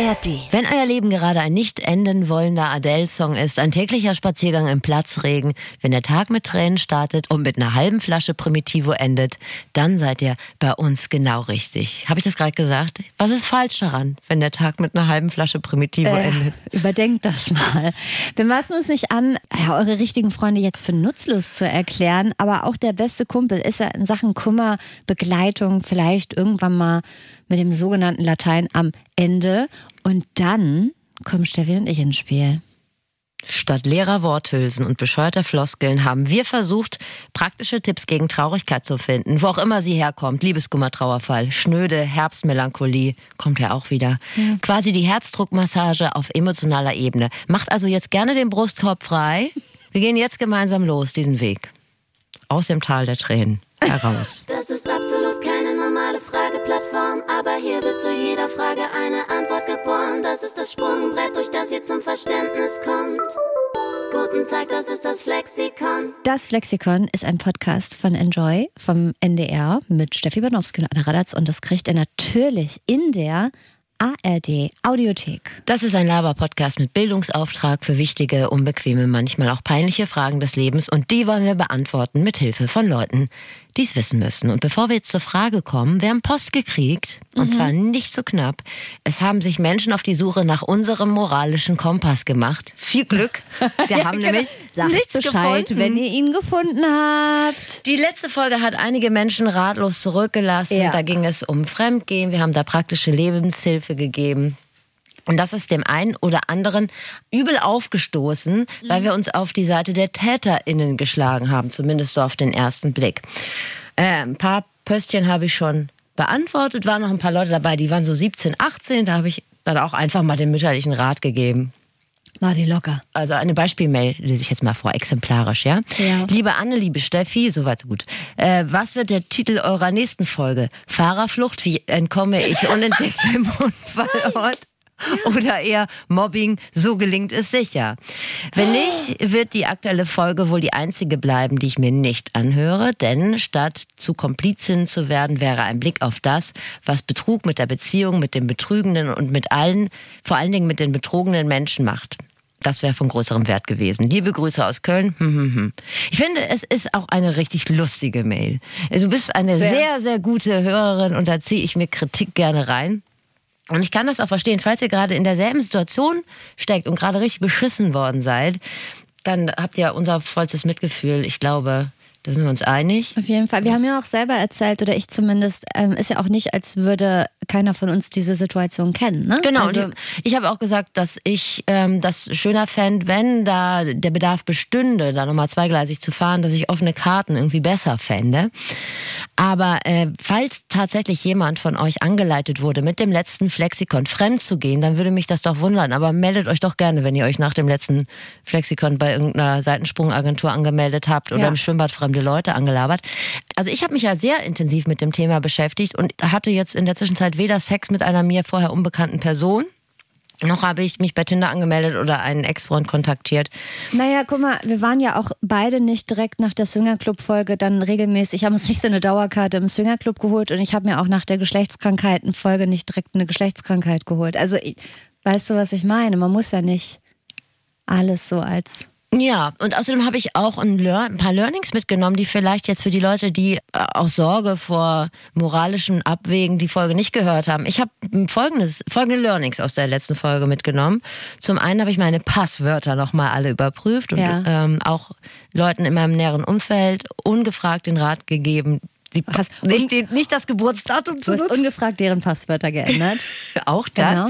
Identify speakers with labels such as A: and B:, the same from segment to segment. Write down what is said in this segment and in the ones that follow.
A: ARD.
B: Wenn euer Leben gerade ein nicht enden wollender Adele-Song ist, ein täglicher Spaziergang im Platzregen, wenn der Tag mit Tränen startet und mit einer halben Flasche Primitivo endet, dann seid ihr bei uns genau richtig. Habe ich das gerade gesagt? Was ist falsch daran, wenn der Tag mit einer halben Flasche Primitivo
C: Äh,
B: endet?
C: überdenkt das mal. Wir maßen uns nicht an, ja, eure richtigen Freunde jetzt für nutzlos zu erklären, aber auch der beste Kumpel ist ja in Sachen Kummer, Begleitung vielleicht irgendwann mal mit dem sogenannten Latein am Ende. Und dann kommen Steffi und ich ins Spiel.
B: Statt leerer Worthülsen und bescheuerter Floskeln haben wir versucht, praktische Tipps gegen Traurigkeit zu finden, wo auch immer sie herkommt. Liebeskummer, Trauerfall, schnöde Herbstmelancholie, kommt ja auch wieder. Quasi die Herzdruckmassage auf emotionaler Ebene. Macht also jetzt gerne den Brustkorb frei. Wir gehen jetzt gemeinsam los, diesen Weg. Aus dem Tal der Tränen heraus.
D: Das ist absolut keine normale Frageplattform, aber hier wird zu jeder Frage eine Antwort geboren. Das ist das Sprungbrett, durch das ihr zum Verständnis kommt. Guten Tag, das ist das Flexikon.
C: Das Flexikon ist ein Podcast von Enjoy vom NDR mit Steffi Banowski und Anna Radatz und das kriegt ihr natürlich in der ARD Audiothek.
B: Das ist ein Laber-Podcast mit Bildungsauftrag für wichtige, unbequeme, manchmal auch peinliche Fragen des Lebens und die wollen wir beantworten mit Hilfe von Leuten, die es wissen müssen. Und bevor wir jetzt zur Frage kommen, wir haben Post gekriegt und zwar nicht so knapp. Es haben sich Menschen auf die Suche nach unserem moralischen Kompass gemacht. Viel Glück. Sie haben nämlich
C: Sagt
B: nichts
C: Bescheid,
B: gefunden.
C: wenn ihr ihn gefunden habt.
B: Die letzte Folge hat einige Menschen ratlos zurückgelassen.
C: Ja.
B: Da ging es um Fremdgehen. Wir haben da praktische Lebenshilfe gegeben. Und das ist dem einen oder anderen übel aufgestoßen, weil wir uns auf die Seite der TäterInnen geschlagen haben, zumindest so auf den ersten Blick. Äh, ein paar Pöstchen habe ich schon beantwortet, waren noch ein paar Leute dabei, die waren so 17, 18, da habe ich dann auch einfach mal den mütterlichen Rat gegeben.
C: Mach die locker.
B: Also eine Beispielmail lese ich jetzt mal vor, exemplarisch, ja?
C: Ja.
B: Liebe Anne, liebe Steffi, soweit so gut. Äh, was wird der Titel eurer nächsten Folge? Fahrerflucht, wie entkomme ich unentdeckt im Unfallort? Oder eher Mobbing, so gelingt es sicher. Wenn nicht, wird die aktuelle Folge wohl die einzige bleiben, die ich mir nicht anhöre, denn statt zu Komplizin zu werden, wäre ein Blick auf das, was Betrug mit der Beziehung, mit dem Betrügenden und mit allen, vor allen Dingen mit den betrogenen Menschen macht. Das wäre von größerem Wert gewesen. Liebe Grüße aus Köln. Hm, hm, hm. Ich finde, es ist auch eine richtig lustige Mail. Du bist eine
C: Sehr.
B: sehr, sehr gute Hörerin und da ziehe ich mir Kritik gerne rein. Und ich kann das auch verstehen, falls ihr gerade in derselben Situation steckt und gerade richtig beschissen worden seid, dann habt ihr unser vollstes Mitgefühl. Ich glaube, da sind wir uns einig.
C: Auf jeden Fall. Wir haben ja auch selber erzählt, oder ich zumindest, ähm, ist ja auch nicht, als würde keiner von uns diese Situation kennen. Ne?
B: Genau,
C: Also,
B: ich, ich habe auch gesagt, dass ich ähm, das schöner fände, wenn da der Bedarf bestünde, da nochmal zweigleisig zu fahren, dass ich offene Karten irgendwie besser fände. Aber äh, falls tatsächlich jemand von euch angeleitet wurde, mit dem letzten Flexikon fremd zu gehen, dann würde mich das doch wundern. Aber meldet euch doch gerne, wenn ihr euch nach dem letzten Flexikon bei irgendeiner Seitensprungagentur angemeldet habt oder
C: Ja.
B: im Schwimmbad fremde Leute angelabert. Also ich habe mich ja sehr intensiv mit dem Thema beschäftigt und hatte jetzt in der Zwischenzeit weder Sex mit einer mir vorher unbekannten Person, noch habe ich mich bei Tinder angemeldet oder einen Ex-Freund kontaktiert.
C: Naja, guck mal, wir waren ja auch beide nicht direkt nach der Swingerclub-Folge dann regelmäßig, haben uns nicht so eine Dauerkarte im Swingerclub geholt und ich habe mir auch nach der Geschlechtskrankheiten-Folge nicht direkt eine Geschlechtskrankheit geholt. Also, ich, weißt du, was ich meine? Man muss ja nicht alles so als
B: Ja, und außerdem habe ich auch ein, ein paar Learnings mitgenommen, die vielleicht jetzt für die Leute, die äh, aus Sorge vor moralischem Abwägen die Folge nicht gehört haben. Ich habe folgendes, folgende Learnings aus der letzten Folge mitgenommen. Zum einen habe ich meine Passwörter nochmal alle überprüft und
C: Ja.
B: ähm, auch Leuten in meinem näheren Umfeld ungefragt den Rat gegeben, die,
C: Hast-
B: nicht, die, nicht das Geburtsdatum
C: Du
B: zu
C: hast
B: nutzen.
C: ungefragt deren Passwörter geändert.
B: Auch das.
C: Genau.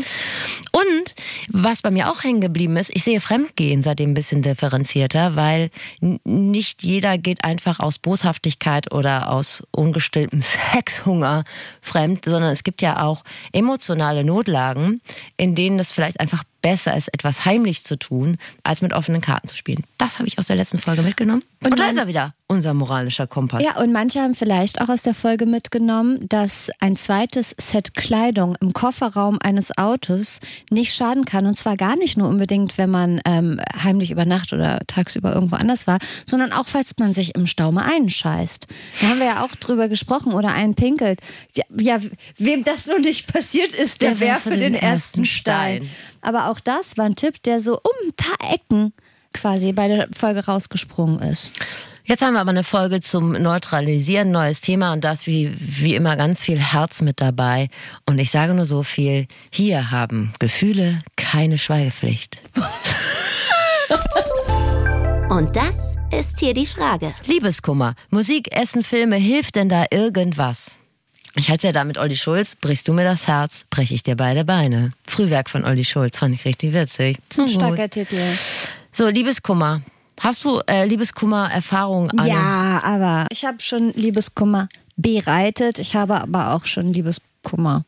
B: Und was bei mir auch hängen geblieben ist, ich sehe Fremdgehen seitdem ein bisschen differenzierter, weil nicht jeder geht einfach aus Boshaftigkeit oder aus ungestilltem Sexhunger fremd, sondern es gibt ja auch emotionale Notlagen, in denen es vielleicht einfach besser ist, etwas heimlich zu tun, als mit offenen Karten zu spielen. Das habe ich aus der letzten Folge mitgenommen. Und, und da ist er wieder, unser moralischer Kompass.
C: Ja, und manche haben vielleicht auch aus der Folge mitgenommen, dass ein zweites Set Kleidung im Kofferraum eines Autos nicht schaden kann. Und zwar gar nicht nur unbedingt, wenn man ähm, heimlich über Nacht oder tagsüber irgendwo anders war, sondern auch, falls man sich im Stau mal einscheißt. Da haben wir ja auch drüber gesprochen oder einpinkelt. Ja, ja wem das so nicht passiert ist, der, der werfe den, den, ersten Stein. Stein. Aber auch das war ein Tipp, der so um ein paar Ecken quasi bei der Folge rausgesprungen ist.
B: Jetzt haben wir aber eine Folge zum Neutralisieren, neues Thema und da ist wie, wie immer ganz viel Herz mit dabei. Und ich sage nur so viel, hier haben Gefühle keine Schweigepflicht.
D: Und das ist hier die Frage.
B: Liebeskummer, Musik, Essen, Filme, hilft denn da irgendwas? Ich hatte ja da mit Olli Schulz, brichst du mir das Herz, breche ich dir beide Beine. Frühwerk von Olli Schulz, fand ich richtig witzig.
C: So ein starker Titel.
B: So, Liebeskummer. Hast du äh, Liebeskummer-Erfahrung?
C: Ja, aber ich habe schon Liebeskummer bereitet. Ich habe aber auch schon Liebeskummer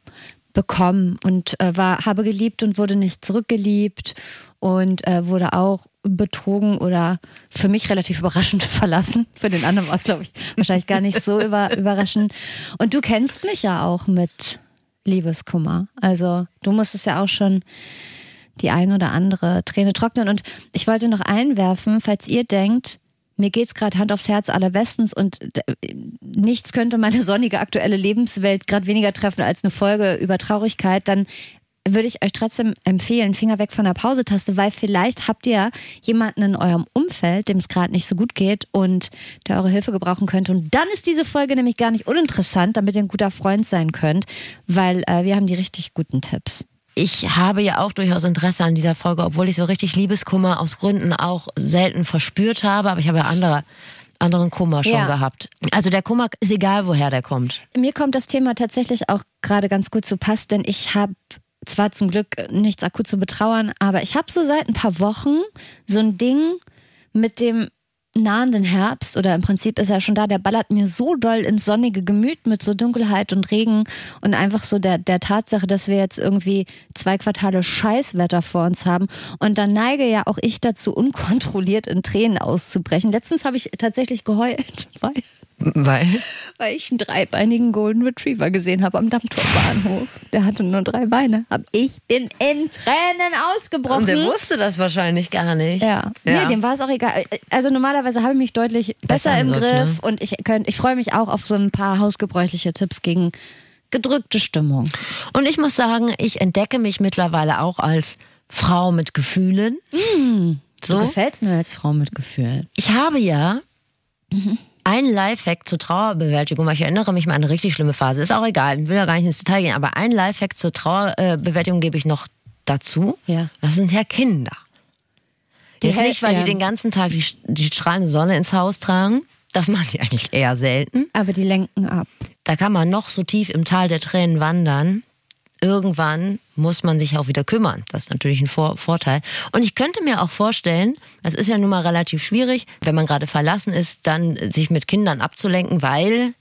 C: bekommen und äh, war, habe geliebt und wurde nicht zurückgeliebt und äh, wurde auch betrogen oder für mich relativ überraschend verlassen. Für den anderen war es, glaube ich, wahrscheinlich gar nicht so über, überraschend. Und du kennst mich ja auch mit Liebeskummer. Also du musstest ja auch schon die ein oder andere Träne trocknen. Und ich wollte noch einwerfen, falls ihr denkt, mir geht's gerade Hand aufs Herz allerbestens und nichts könnte meine sonnige aktuelle Lebenswelt gerade weniger treffen als eine Folge über Traurigkeit, dann würde ich euch trotzdem empfehlen, Finger weg von der Pausetaste, weil vielleicht habt ihr jemanden in eurem Umfeld, dem es gerade nicht so gut geht und der eure Hilfe gebrauchen könnte. Und dann ist diese Folge nämlich gar nicht uninteressant, damit ihr ein guter Freund sein könnt, weil äh, wir haben die richtig guten Tipps
B: ich habe ja auch durchaus Interesse an dieser Folge, obwohl ich so richtig Liebeskummer aus Gründen auch selten verspürt habe, aber ich habe ja andere anderen Kummer schon ja. gehabt. Also der Kummer ist egal, woher der kommt.
C: Mir kommt das Thema tatsächlich auch gerade ganz gut zu Pass, denn ich habe zwar zum Glück nichts akut zu betrauern, aber ich habe so seit ein paar Wochen so ein Ding mit dem nahenden Herbst oder im Prinzip ist er schon da, der ballert mir so doll ins sonnige Gemüt mit so Dunkelheit und Regen und einfach so der, der Tatsache, dass wir jetzt irgendwie zwei Quartale Scheißwetter vor uns haben. Und dann neige ja auch ich dazu, unkontrolliert in Tränen auszubrechen. Letztens habe ich tatsächlich geheult, weil
B: weil?
C: Weil ich einen dreibeinigen Golden Retriever gesehen habe am Dammtorbahnhof. Der hatte nur drei Beine. Ich bin in Tränen ausgebrochen. Und
B: der wusste das wahrscheinlich gar nicht.
C: Ja. ja. Nee, dem war es auch egal. Also normalerweise habe ich mich deutlich besser, besser im Griff, ne? und ich, könnt, ich freue mich auch auf so ein paar hausgebräuchliche Tipps gegen gedrückte Stimmung.
B: Und ich muss sagen, ich entdecke mich mittlerweile auch als Frau mit Gefühlen.
C: Mm, so gefällt es mir als Frau mit Gefühlen.
B: Ich habe ja mhm ein Lifehack zur Trauerbewältigung, weil ich erinnere mich mal an eine richtig schlimme Phase. Ist auch egal, ich will ja gar nicht ins Detail gehen, aber ein Lifehack zur Trauerbewältigung gebe ich noch dazu.
C: Ja.
B: Das sind ja Kinder. Die Jetzt nicht, weil die den ganzen Tag die, die strahlende Sonne ins Haus tragen. Das machen die eigentlich eher selten.
C: Aber die lenken ab.
B: Da kann man noch so tief im Tal der Tränen wandern irgendwann muss man sich auch wieder kümmern. Das ist natürlich ein Vor Vorteil. Und ich könnte mir auch vorstellen, das ist ja nun mal relativ schwierig, wenn man gerade verlassen ist, dann sich mit Kindern abzulenken, weil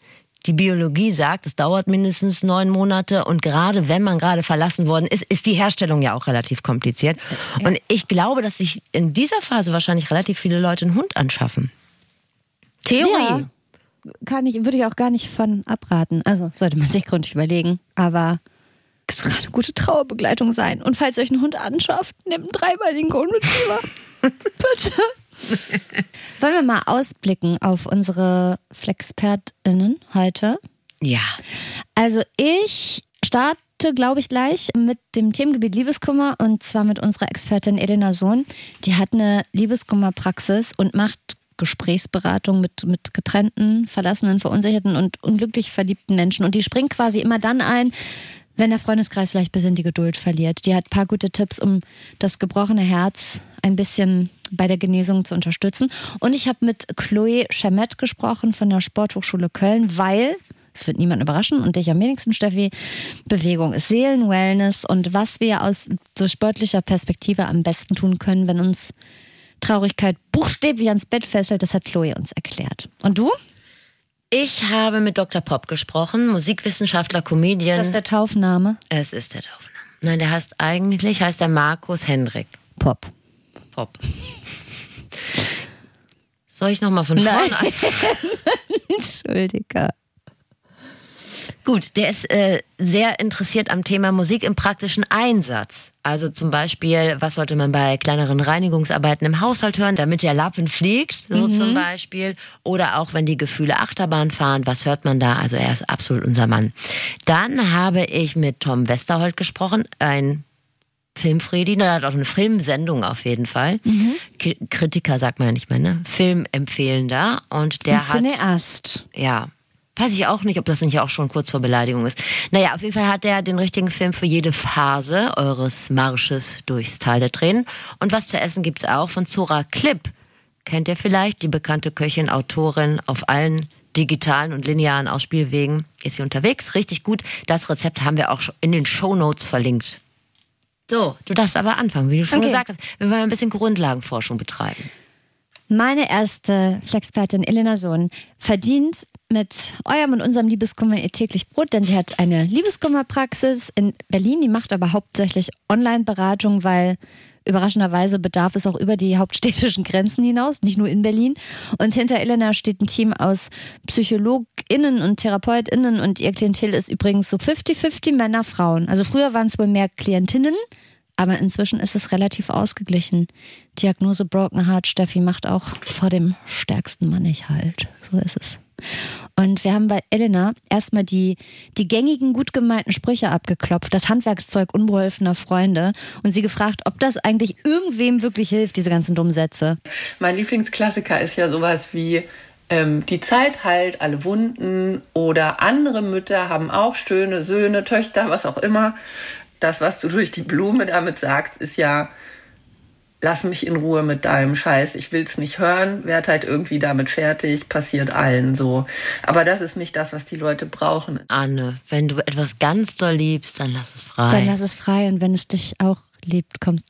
B: die Biologie sagt, es dauert mindestens neun Monate und gerade wenn man gerade verlassen worden ist, ist die Herstellung ja auch relativ kompliziert. Und ich glaube, dass sich in dieser Phase wahrscheinlich relativ viele Leute einen Hund anschaffen.
C: Theorie. Ja, kann ich, würde ich auch gar nicht von abraten. Also sollte man sich gründlich überlegen. Aber es kann eine gute Trauerbegleitung sein. Und falls ihr euch einen Hund anschafft, nehmt einen dreibeinigen Golden Retriever. Bitte. Wollen wir mal ausblicken auf unsere FlexpertInnen heute?
B: Ja.
C: Also ich starte, glaube ich, gleich mit dem Themengebiet Liebeskummer und zwar mit unserer Expertin Elena Sohn. Die hat eine Liebeskummerpraxis und macht Gesprächsberatung mit, mit getrennten, verlassenen, verunsicherten und unglücklich verliebten Menschen. Und die springt quasi immer dann ein, wenn der Freundeskreis vielleicht ein bisschen die Geduld verliert. Die hat ein paar gute Tipps, um das gebrochene Herz ein bisschen bei der Genesung zu unterstützen. Und ich habe mit Chloe Schermett gesprochen von der Sporthochschule Köln, weil es wird niemand überraschen und dich am wenigsten, Steffi. Bewegung ist Seelenwellness und was wir aus so sportlicher Perspektive am besten tun können, wenn uns Traurigkeit buchstäblich ans Bett fesselt, das hat Chloe uns erklärt. Und du?
B: Ich habe mit Dr. Pop gesprochen, Musikwissenschaftler, Comedian.
C: Ist das der Taufname?
B: Es ist der Taufname. Nein, der heißt eigentlich, heißt der Markus Hendrik.
C: Pop.
B: Pop. Soll ich nochmal von vorne ein?
C: Entschuldige.
B: Gut, der ist äh, sehr interessiert am Thema Musik im praktischen Einsatz. Also zum Beispiel, was sollte man bei kleineren Reinigungsarbeiten im Haushalt hören, damit der Lappen fliegt, so zum Beispiel. Oder auch wenn die Gefühle Achterbahn fahren, was hört man da? Also er ist absolut unser Mann. Dann habe ich mit Tom Westerholt gesprochen, ein Filmfredi, der hat auch eine Filmsendung auf jeden Fall. Ki- Kritiker sagt man ja nicht mehr, ne? Filmempfehlender. Und der
C: Ein
B: hat.
C: Cineast.
B: Ja. Weiß ich auch nicht, ob das nicht auch schon kurz vor Beleidigung ist. Naja, auf jeden Fall hat er den richtigen Film für jede Phase eures Marsches durchs Tal der Tränen. Und was zu essen gibt's auch von Zora Klipp. Kennt ihr vielleicht? Die bekannte Köchin, Autorin auf allen digitalen und linearen Ausspielwegen. Ist sie unterwegs? Richtig gut. Das Rezept haben wir auch in den Shownotes verlinkt. So, du darfst aber anfangen, wie du schon
C: Okay.
B: gesagt hast. Wir wollen ein bisschen Grundlagenforschung betreiben.
C: Meine erste Flexpertin Elena Sohn verdient mit eurem und unserem Liebeskummer ihr täglich Brot, denn sie hat eine Liebeskummerpraxis in Berlin, die macht aber hauptsächlich Online-Beratung, weil überraschenderweise bedarf es auch über die hauptstädtischen Grenzen hinaus, nicht nur in Berlin. Und hinter Elena steht ein Team aus PsychologInnen und TherapeutInnen und ihr Klientel ist übrigens so 50-50 Männer, Frauen. Also früher waren es wohl mehr Klientinnen, aber inzwischen ist es relativ ausgeglichen. Diagnose Broken Heart, Steffi macht auch vor dem stärksten Mann nicht halt. So ist es. Und wir haben bei Elena erstmal die, die gängigen, gut gemeinten Sprüche abgeklopft, das Handwerkszeug unbeholfener Freunde und sie gefragt, ob das eigentlich irgendwem wirklich hilft, diese ganzen dummen Sätze.
A: Mein Lieblingsklassiker ist ja sowas wie ähm, die Zeit heilt alle Wunden oder andere Mütter haben auch schöne Söhne, Töchter, was auch immer. Das, was du durch die Blume damit sagst, ist ja, lass mich in Ruhe mit deinem Scheiß. Ich will's nicht hören, werd halt irgendwie damit fertig, passiert allen so. Aber das ist nicht das, was die Leute brauchen.
B: Anne, wenn du etwas ganz doll liebst, dann lass es frei.
C: Dann lass es frei und wenn es dich auch liebt, kommst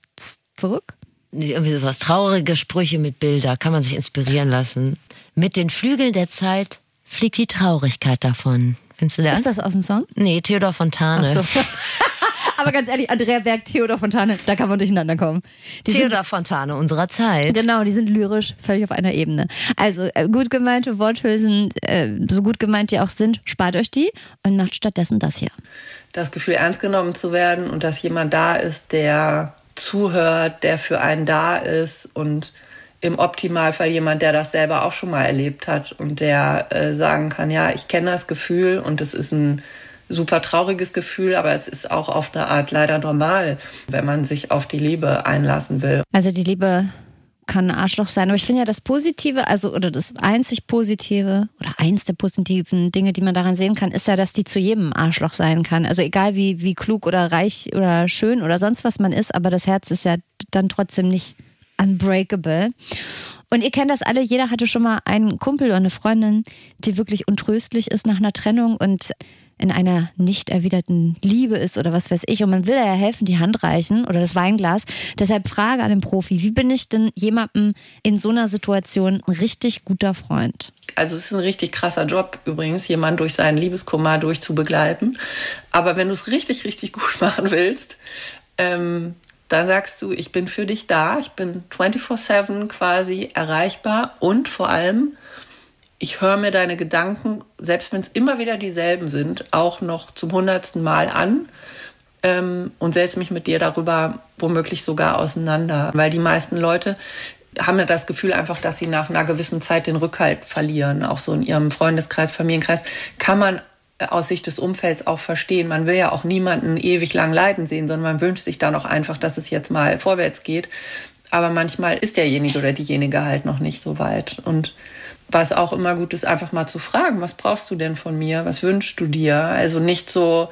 C: zurück.
B: irgendwie sowas traurige Sprüche mit Bilder, kann man sich inspirieren lassen. Mit den Flügeln der Zeit fliegt die Traurigkeit davon. Findest du das?
C: Ist das aus dem Song?
B: nee, Theodor Fontane.
C: Ach so. Aber ganz ehrlich, Andrea Berg, Theodor Fontane, da kann man durcheinander kommen. Die sind,
B: Theodor Fontane unserer Zeit.
C: genau, die sind lyrisch völlig auf einer Ebene. Also äh, gut gemeinte Worthülsen, äh, so gut gemeint die auch sind, spart euch die und macht stattdessen das hier.
A: das Gefühl, ernst genommen zu werden und dass jemand da ist, der zuhört, der für einen da ist und im Optimalfall jemand, der das selber auch schon mal erlebt hat und der äh, sagen kann, ja, ich kenne das Gefühl und es ist ein super trauriges Gefühl, aber es ist auch auf eine Art leider normal, wenn man sich auf die Liebe einlassen will.
C: Also die Liebe kann ein Arschloch sein. Aber ich finde ja das Positive, also oder das einzig Positive oder eins der positiven Dinge, die man daran sehen kann, ist ja, dass die zu jedem Arschloch sein kann. Also egal wie, wie klug oder reich oder schön oder sonst was man ist, aber das Herz ist ja dann trotzdem nicht unbreakable. Und ihr kennt das alle, jeder hatte schon mal einen Kumpel oder eine Freundin, die wirklich untröstlich ist nach einer Trennung und in einer nicht erwiderten Liebe ist oder was weiß ich. Und man will ja helfen, die Hand reichen oder das Weinglas. Deshalb Frage an den Profi, wie bin ich denn jemandem in so einer Situation ein richtig guter Freund?
A: Also es ist ein richtig krasser Job übrigens, jemanden durch seinen Liebeskummer durchzubegleiten. Aber wenn du es richtig, richtig gut machen willst, ähm, dann sagst du, ich bin für dich da, ich bin 24/7 quasi erreichbar und vor allem, ich höre mir deine Gedanken, selbst wenn es immer wieder dieselben sind, auch noch zum hundertsten Mal an ähm, und setze mich mit dir darüber womöglich sogar auseinander. Weil die meisten Leute haben ja das Gefühl einfach, dass sie nach einer gewissen Zeit den Rückhalt verlieren. Auch so in ihrem Freundeskreis, Familienkreis kann man aus Sicht des Umfelds auch verstehen. Man will ja auch niemanden ewig lang leiden sehen, sondern man wünscht sich dann auch einfach, dass es jetzt mal vorwärts geht. Aber manchmal ist derjenige oder diejenige halt noch nicht so weit. Und was auch immer gut ist, einfach mal zu fragen, was brauchst du denn von mir? Was wünschst du dir? Also nicht so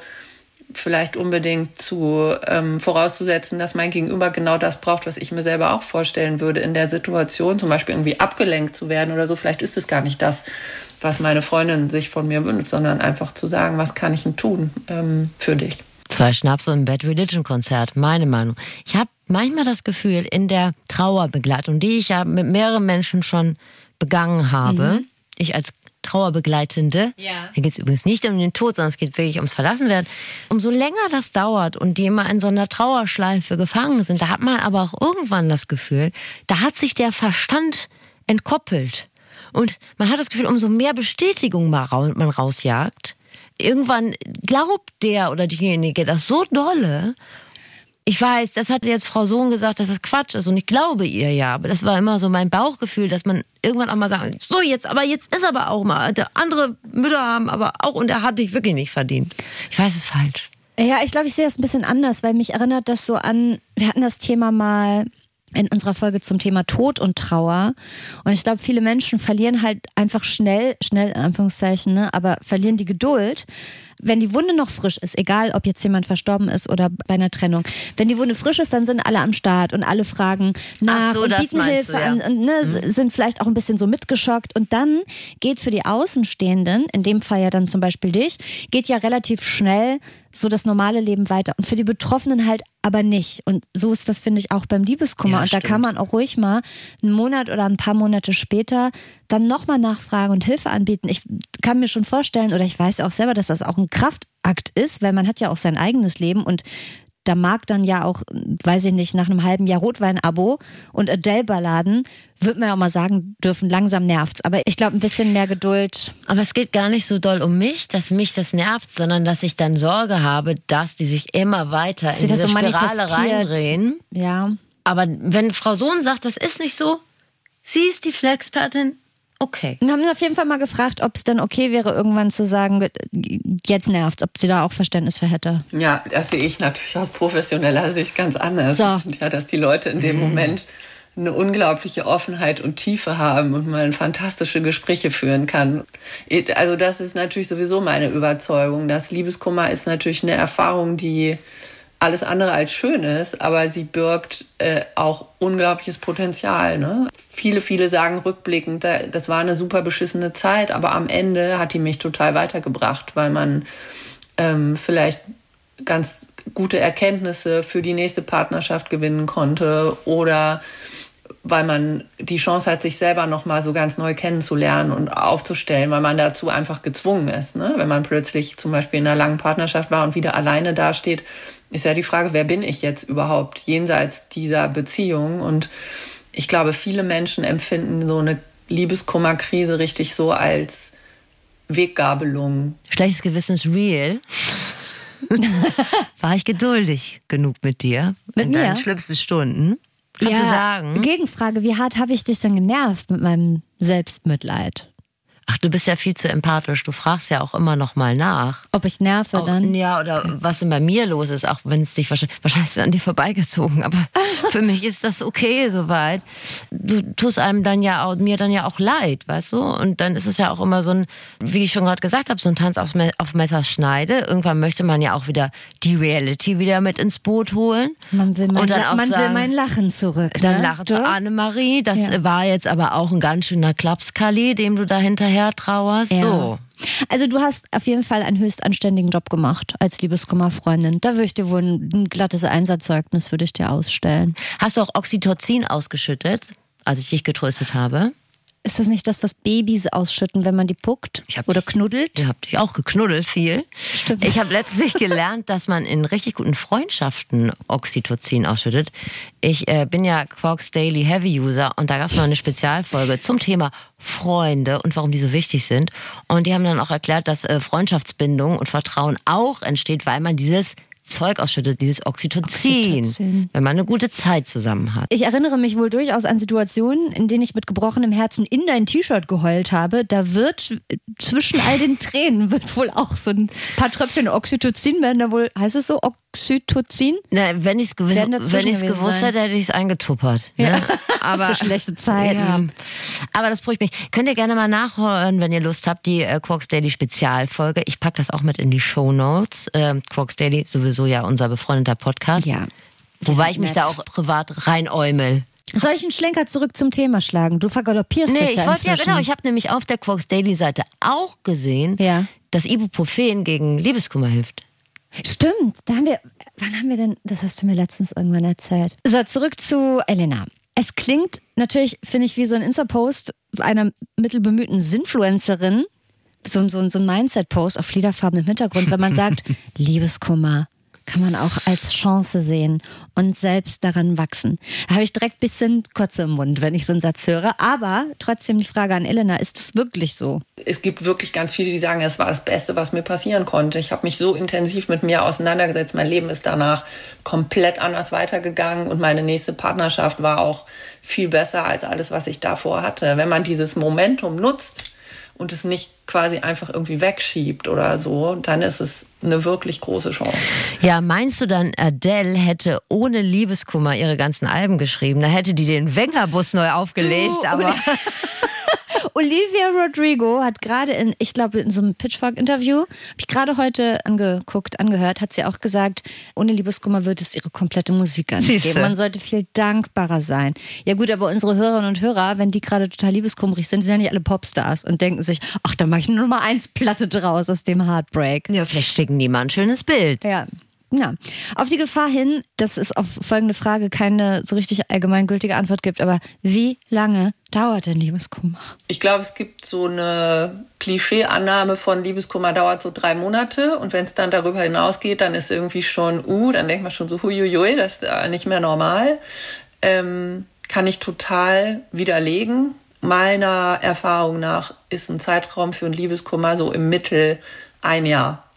A: vielleicht unbedingt zu ähm, vorauszusetzen, dass mein Gegenüber genau das braucht, was ich mir selber auch vorstellen würde in der Situation, zum Beispiel irgendwie abgelenkt zu werden oder so. Vielleicht ist es gar nicht das, was meine Freundin sich von mir wünscht, sondern einfach zu sagen, was kann ich denn tun ähm, für dich?
B: Zwei Schnaps und ein Bad Religion Konzert, meine Meinung. Ich habe manchmal das Gefühl, in der Trauerbegleitung, die ich ja mit mehreren Menschen schon begangen habe, ich als Trauerbegleitende,
C: Ja.
B: da geht es übrigens nicht um den Tod, sondern es geht wirklich ums Verlassenwerden. Umso länger das dauert und die immer in so einer Trauerschleife gefangen sind, da hat man aber auch irgendwann das Gefühl, da hat sich der Verstand entkoppelt. Und man hat das Gefühl, umso mehr Bestätigung man rausjagt, irgendwann glaubt der oder diejenige das so dolle. Ich weiß, das hat jetzt Frau Sohn gesagt, dass das Quatsch ist und ich glaube ihr ja, aber das war immer so mein Bauchgefühl, dass man irgendwann auch mal sagt, so jetzt, aber jetzt ist aber auch mal, der andere Mütter haben aber auch und er hat dich wirklich nicht verdient. Ich weiß, es ist falsch.
C: Ja, ich glaube, ich sehe das ein bisschen anders, weil mich erinnert das so an, wir hatten das Thema mal in unserer Folge zum Thema Tod und Trauer. Und ich glaube, viele Menschen verlieren halt einfach schnell, schnell in Anführungszeichen, ne, aber verlieren die Geduld, wenn die Wunde noch frisch ist, egal ob jetzt jemand verstorben ist oder bei einer Trennung. Wenn die Wunde frisch ist, dann sind alle am Start und alle fragen nach
B: so,
C: und bieten Hilfe
B: du, ja.
C: an und ne, sind vielleicht auch ein bisschen so mitgeschockt. Und dann geht für die Außenstehenden, in dem Fall ja dann zum Beispiel dich, geht ja relativ schnell so das normale Leben weiter. Und für die Betroffenen halt aber nicht. Und so ist das, finde ich, auch beim Liebeskummer.
B: Ja,
C: und da
B: stimmt.
C: kann man auch ruhig mal einen Monat oder ein paar Monate später dann nochmal nachfragen und Hilfe anbieten. Ich kann mir schon vorstellen, oder ich weiß auch selber, dass das auch ein Kraftakt ist, weil man hat ja auch sein eigenes Leben und da mag dann ja auch, weiß ich nicht, nach einem halben Jahr Rotwein-Abo und Adele-Balladen, wird man ja auch mal sagen dürfen, langsam nervt's. Aber ich glaube, ein bisschen mehr Geduld.
B: Aber es geht gar nicht so doll um mich, dass mich das nervt, sondern dass ich dann Sorge habe, dass die sich immer weiter
C: Sie
B: in diese
C: so
B: Spirale reindrehen.
C: Ja.
B: Aber wenn Frau Sohn sagt, das ist nicht so, sie ist die Flexpertin, okay.
C: Und haben auf jeden Fall mal gefragt, ob es dann okay wäre, irgendwann zu sagen, jetzt nervt's, ob sie da auch Verständnis für hätte.
A: Ja, das sehe ich natürlich aus professioneller Sicht ganz anders.
C: So.
A: Ja, dass die Leute in dem Moment eine unglaubliche Offenheit und Tiefe haben und man fantastische Gespräche führen kann. Also das ist natürlich sowieso meine Überzeugung. Das Liebeskummer ist natürlich eine Erfahrung, die alles andere als schön ist, aber sie birgt äh, auch unglaubliches Potenzial. Ne? Viele, viele sagen rückblickend, da- das war eine super beschissene Zeit, aber am Ende hat die mich total weitergebracht, weil man ähm, vielleicht ganz gute Erkenntnisse für die nächste Partnerschaft gewinnen konnte oder weil man die Chance hat, sich selber noch mal so ganz neu kennenzulernen und aufzustellen, weil man dazu einfach gezwungen ist. Ne? Wenn man plötzlich zum Beispiel in einer langen Partnerschaft war und wieder alleine dasteht, ist ja die Frage, wer bin ich jetzt überhaupt jenseits dieser Beziehung? Und ich glaube, viele Menschen empfinden so eine Liebeskummerkrise richtig so als Weggabelung.
B: Schlechtes Gewissen ist real. War ich geduldig genug mit dir?
C: Mit
B: in
C: mir?
B: deinen schlimmsten Stunden? Kannst du sagen?
C: Gegenfrage, wie hart habe ich dich denn genervt mit meinem Selbstmitleid?
B: Ach, du bist ja viel zu empathisch. Du fragst ja auch immer noch mal nach.
C: Ob ich nerve
B: Auch,
C: dann?
B: ja, oder was denn bei mir los ist, auch wenn es dich wahrscheinlich, wahrscheinlich ist an dir vorbeigezogen, aber für mich ist das okay soweit. Du tust einem dann ja auch, mir dann ja auch leid, weißt du? Und dann ist es ja auch immer so ein, wie ich schon gerade gesagt habe, so ein Tanz aufs Me auf Messers Schneide. Irgendwann möchte man ja auch wieder die Reality wieder mit ins Boot holen.
C: Man will mein,
B: Und dann
C: La-
B: auch
C: man will
B: sagen-
C: mein Lachen zurück.
B: Dann
C: ne?
B: lacht
C: Du?
B: Annemarie. Das
C: Ja.
B: war jetzt aber auch ein ganz schöner Klapskali, dem du da hinterher trauerst.
C: Ja.
B: So.
C: Also du hast auf jeden Fall einen höchst anständigen Job gemacht als Liebeskummerfreundin. Da würde ich dir wohl ein, ein glattes Einsatzzeugnis würde ich dir ausstellen.
B: Hast du auch Oxytocin ausgeschüttet, als ich dich getröstet habe?
C: Ist das nicht das, was Babys ausschütten, wenn man die puckt
B: Ich hab
C: oder
B: dich-
C: knuddelt?
B: Ihr habt dich auch geknuddelt viel.
C: Stimmt.
B: Ich habe letztlich gelernt, dass man in richtig guten Freundschaften Oxytocin ausschüttet. Ich äh, bin ja Quarks Daily Heavy User und da gab es mal eine Spezialfolge zum Thema Freunde und warum die so wichtig sind. Und die haben dann auch erklärt, dass äh, Freundschaftsbindung und Vertrauen auch entsteht, weil man dieses Zeug ausschüttet, dieses Oxytocin,
C: Oxytocin.
B: wenn man eine gute Zeit zusammen hat.
C: Ich erinnere mich wohl durchaus an Situationen, in denen ich mit gebrochenem Herzen in dein T-Shirt geheult habe. Da wird zwischen all den Tränen wird wohl auch so ein paar Tröpfchen Oxytocin werden da wohl, heißt es so Oxytocin?
B: Na, wenn ich es
C: gewesen
B: gewusst hätte, hätte ich es eingetuppert. Ne? Aber,
C: Für schlechte Zeiten.
B: Ja. Aber das beruhigt mich. Könnt ihr gerne mal nachhören, wenn ihr Lust habt, die äh, Quarks Daily Spezialfolge. Ich packe das auch mit in die Show Notes. Ähm, Quarks Daily sowieso ja unser befreundeter Podcast.
C: Ja.
B: Wobei ich mich
C: nett.
B: da auch privat reinäumel.
C: Soll ich einen Schlenker zurück zum Thema schlagen? Du vergaloppierst
B: Nee,
C: dich
B: ich
C: ja
B: wollte ja genau. Ich habe nämlich auf der Quarks Daily Seite auch gesehen,
C: Ja.
B: dass Ibuprofen gegen Liebeskummer hilft.
C: Stimmt, da haben wir, wann haben wir denn, das hast du mir letztens irgendwann erzählt. So, zurück zu Elena. Es klingt natürlich, finde ich, wie so ein Insta-Post einer mittelbemühten Sinfluencerin, so, so, so ein Mindset-Post auf fliederfarbenem Hintergrund, wenn man sagt, Liebeskummer kann man auch als Chance sehen und selbst daran wachsen. Da habe ich direkt ein bisschen Kotze im Mund, wenn ich so einen Satz höre. Aber trotzdem die Frage an Elena, ist es wirklich so?
A: Es gibt wirklich ganz viele, die sagen, es war das Beste, was mir passieren konnte. Ich habe mich so intensiv mit mir auseinandergesetzt. Mein Leben ist danach komplett anders weitergegangen und meine nächste Partnerschaft war auch viel besser als alles, was ich davor hatte. Wenn man dieses Momentum nutzt, und es nicht quasi einfach irgendwie wegschiebt oder so, dann ist es eine wirklich große Chance.
B: Ja, meinst du dann, Adele hätte ohne Liebeskummer ihre ganzen Alben geschrieben? Da hätte die den Wengerbus neu aufgelegt,
C: Du,
B: aber.
C: Olivia Rodrigo hat gerade in, ich glaube, in so einem Pitchfork-Interview, habe ich gerade heute angeguckt, angehört, hat sie auch gesagt, ohne Liebeskummer würde es ihre komplette Musik gar nicht geben. Man sollte viel dankbarer sein. Ja gut, aber unsere Hörerinnen und Hörer, wenn die gerade total liebeskummerig sind, die sind ja nicht alle Popstars und denken sich, ach, da mache ich eine Nummer eins Platte draus aus dem Heartbreak.
B: Ja, vielleicht schicken die mal ein schönes Bild.
C: Ja. Ja, auf die Gefahr hin, dass es auf folgende Frage keine so richtig allgemeingültige Antwort gibt, aber wie lange dauert denn Liebeskummer?
A: Ich glaube, es gibt so eine Klischee-Annahme von Liebeskummer dauert so drei Monate und wenn es dann darüber hinausgeht, dann ist irgendwie schon, uh, dann denkt man schon so, huiuiui, das ist nicht mehr normal. Ähm, kann ich total widerlegen. Meiner Erfahrung nach ist ein Zeitraum für ein Liebeskummer so im Mittel ein Jahr.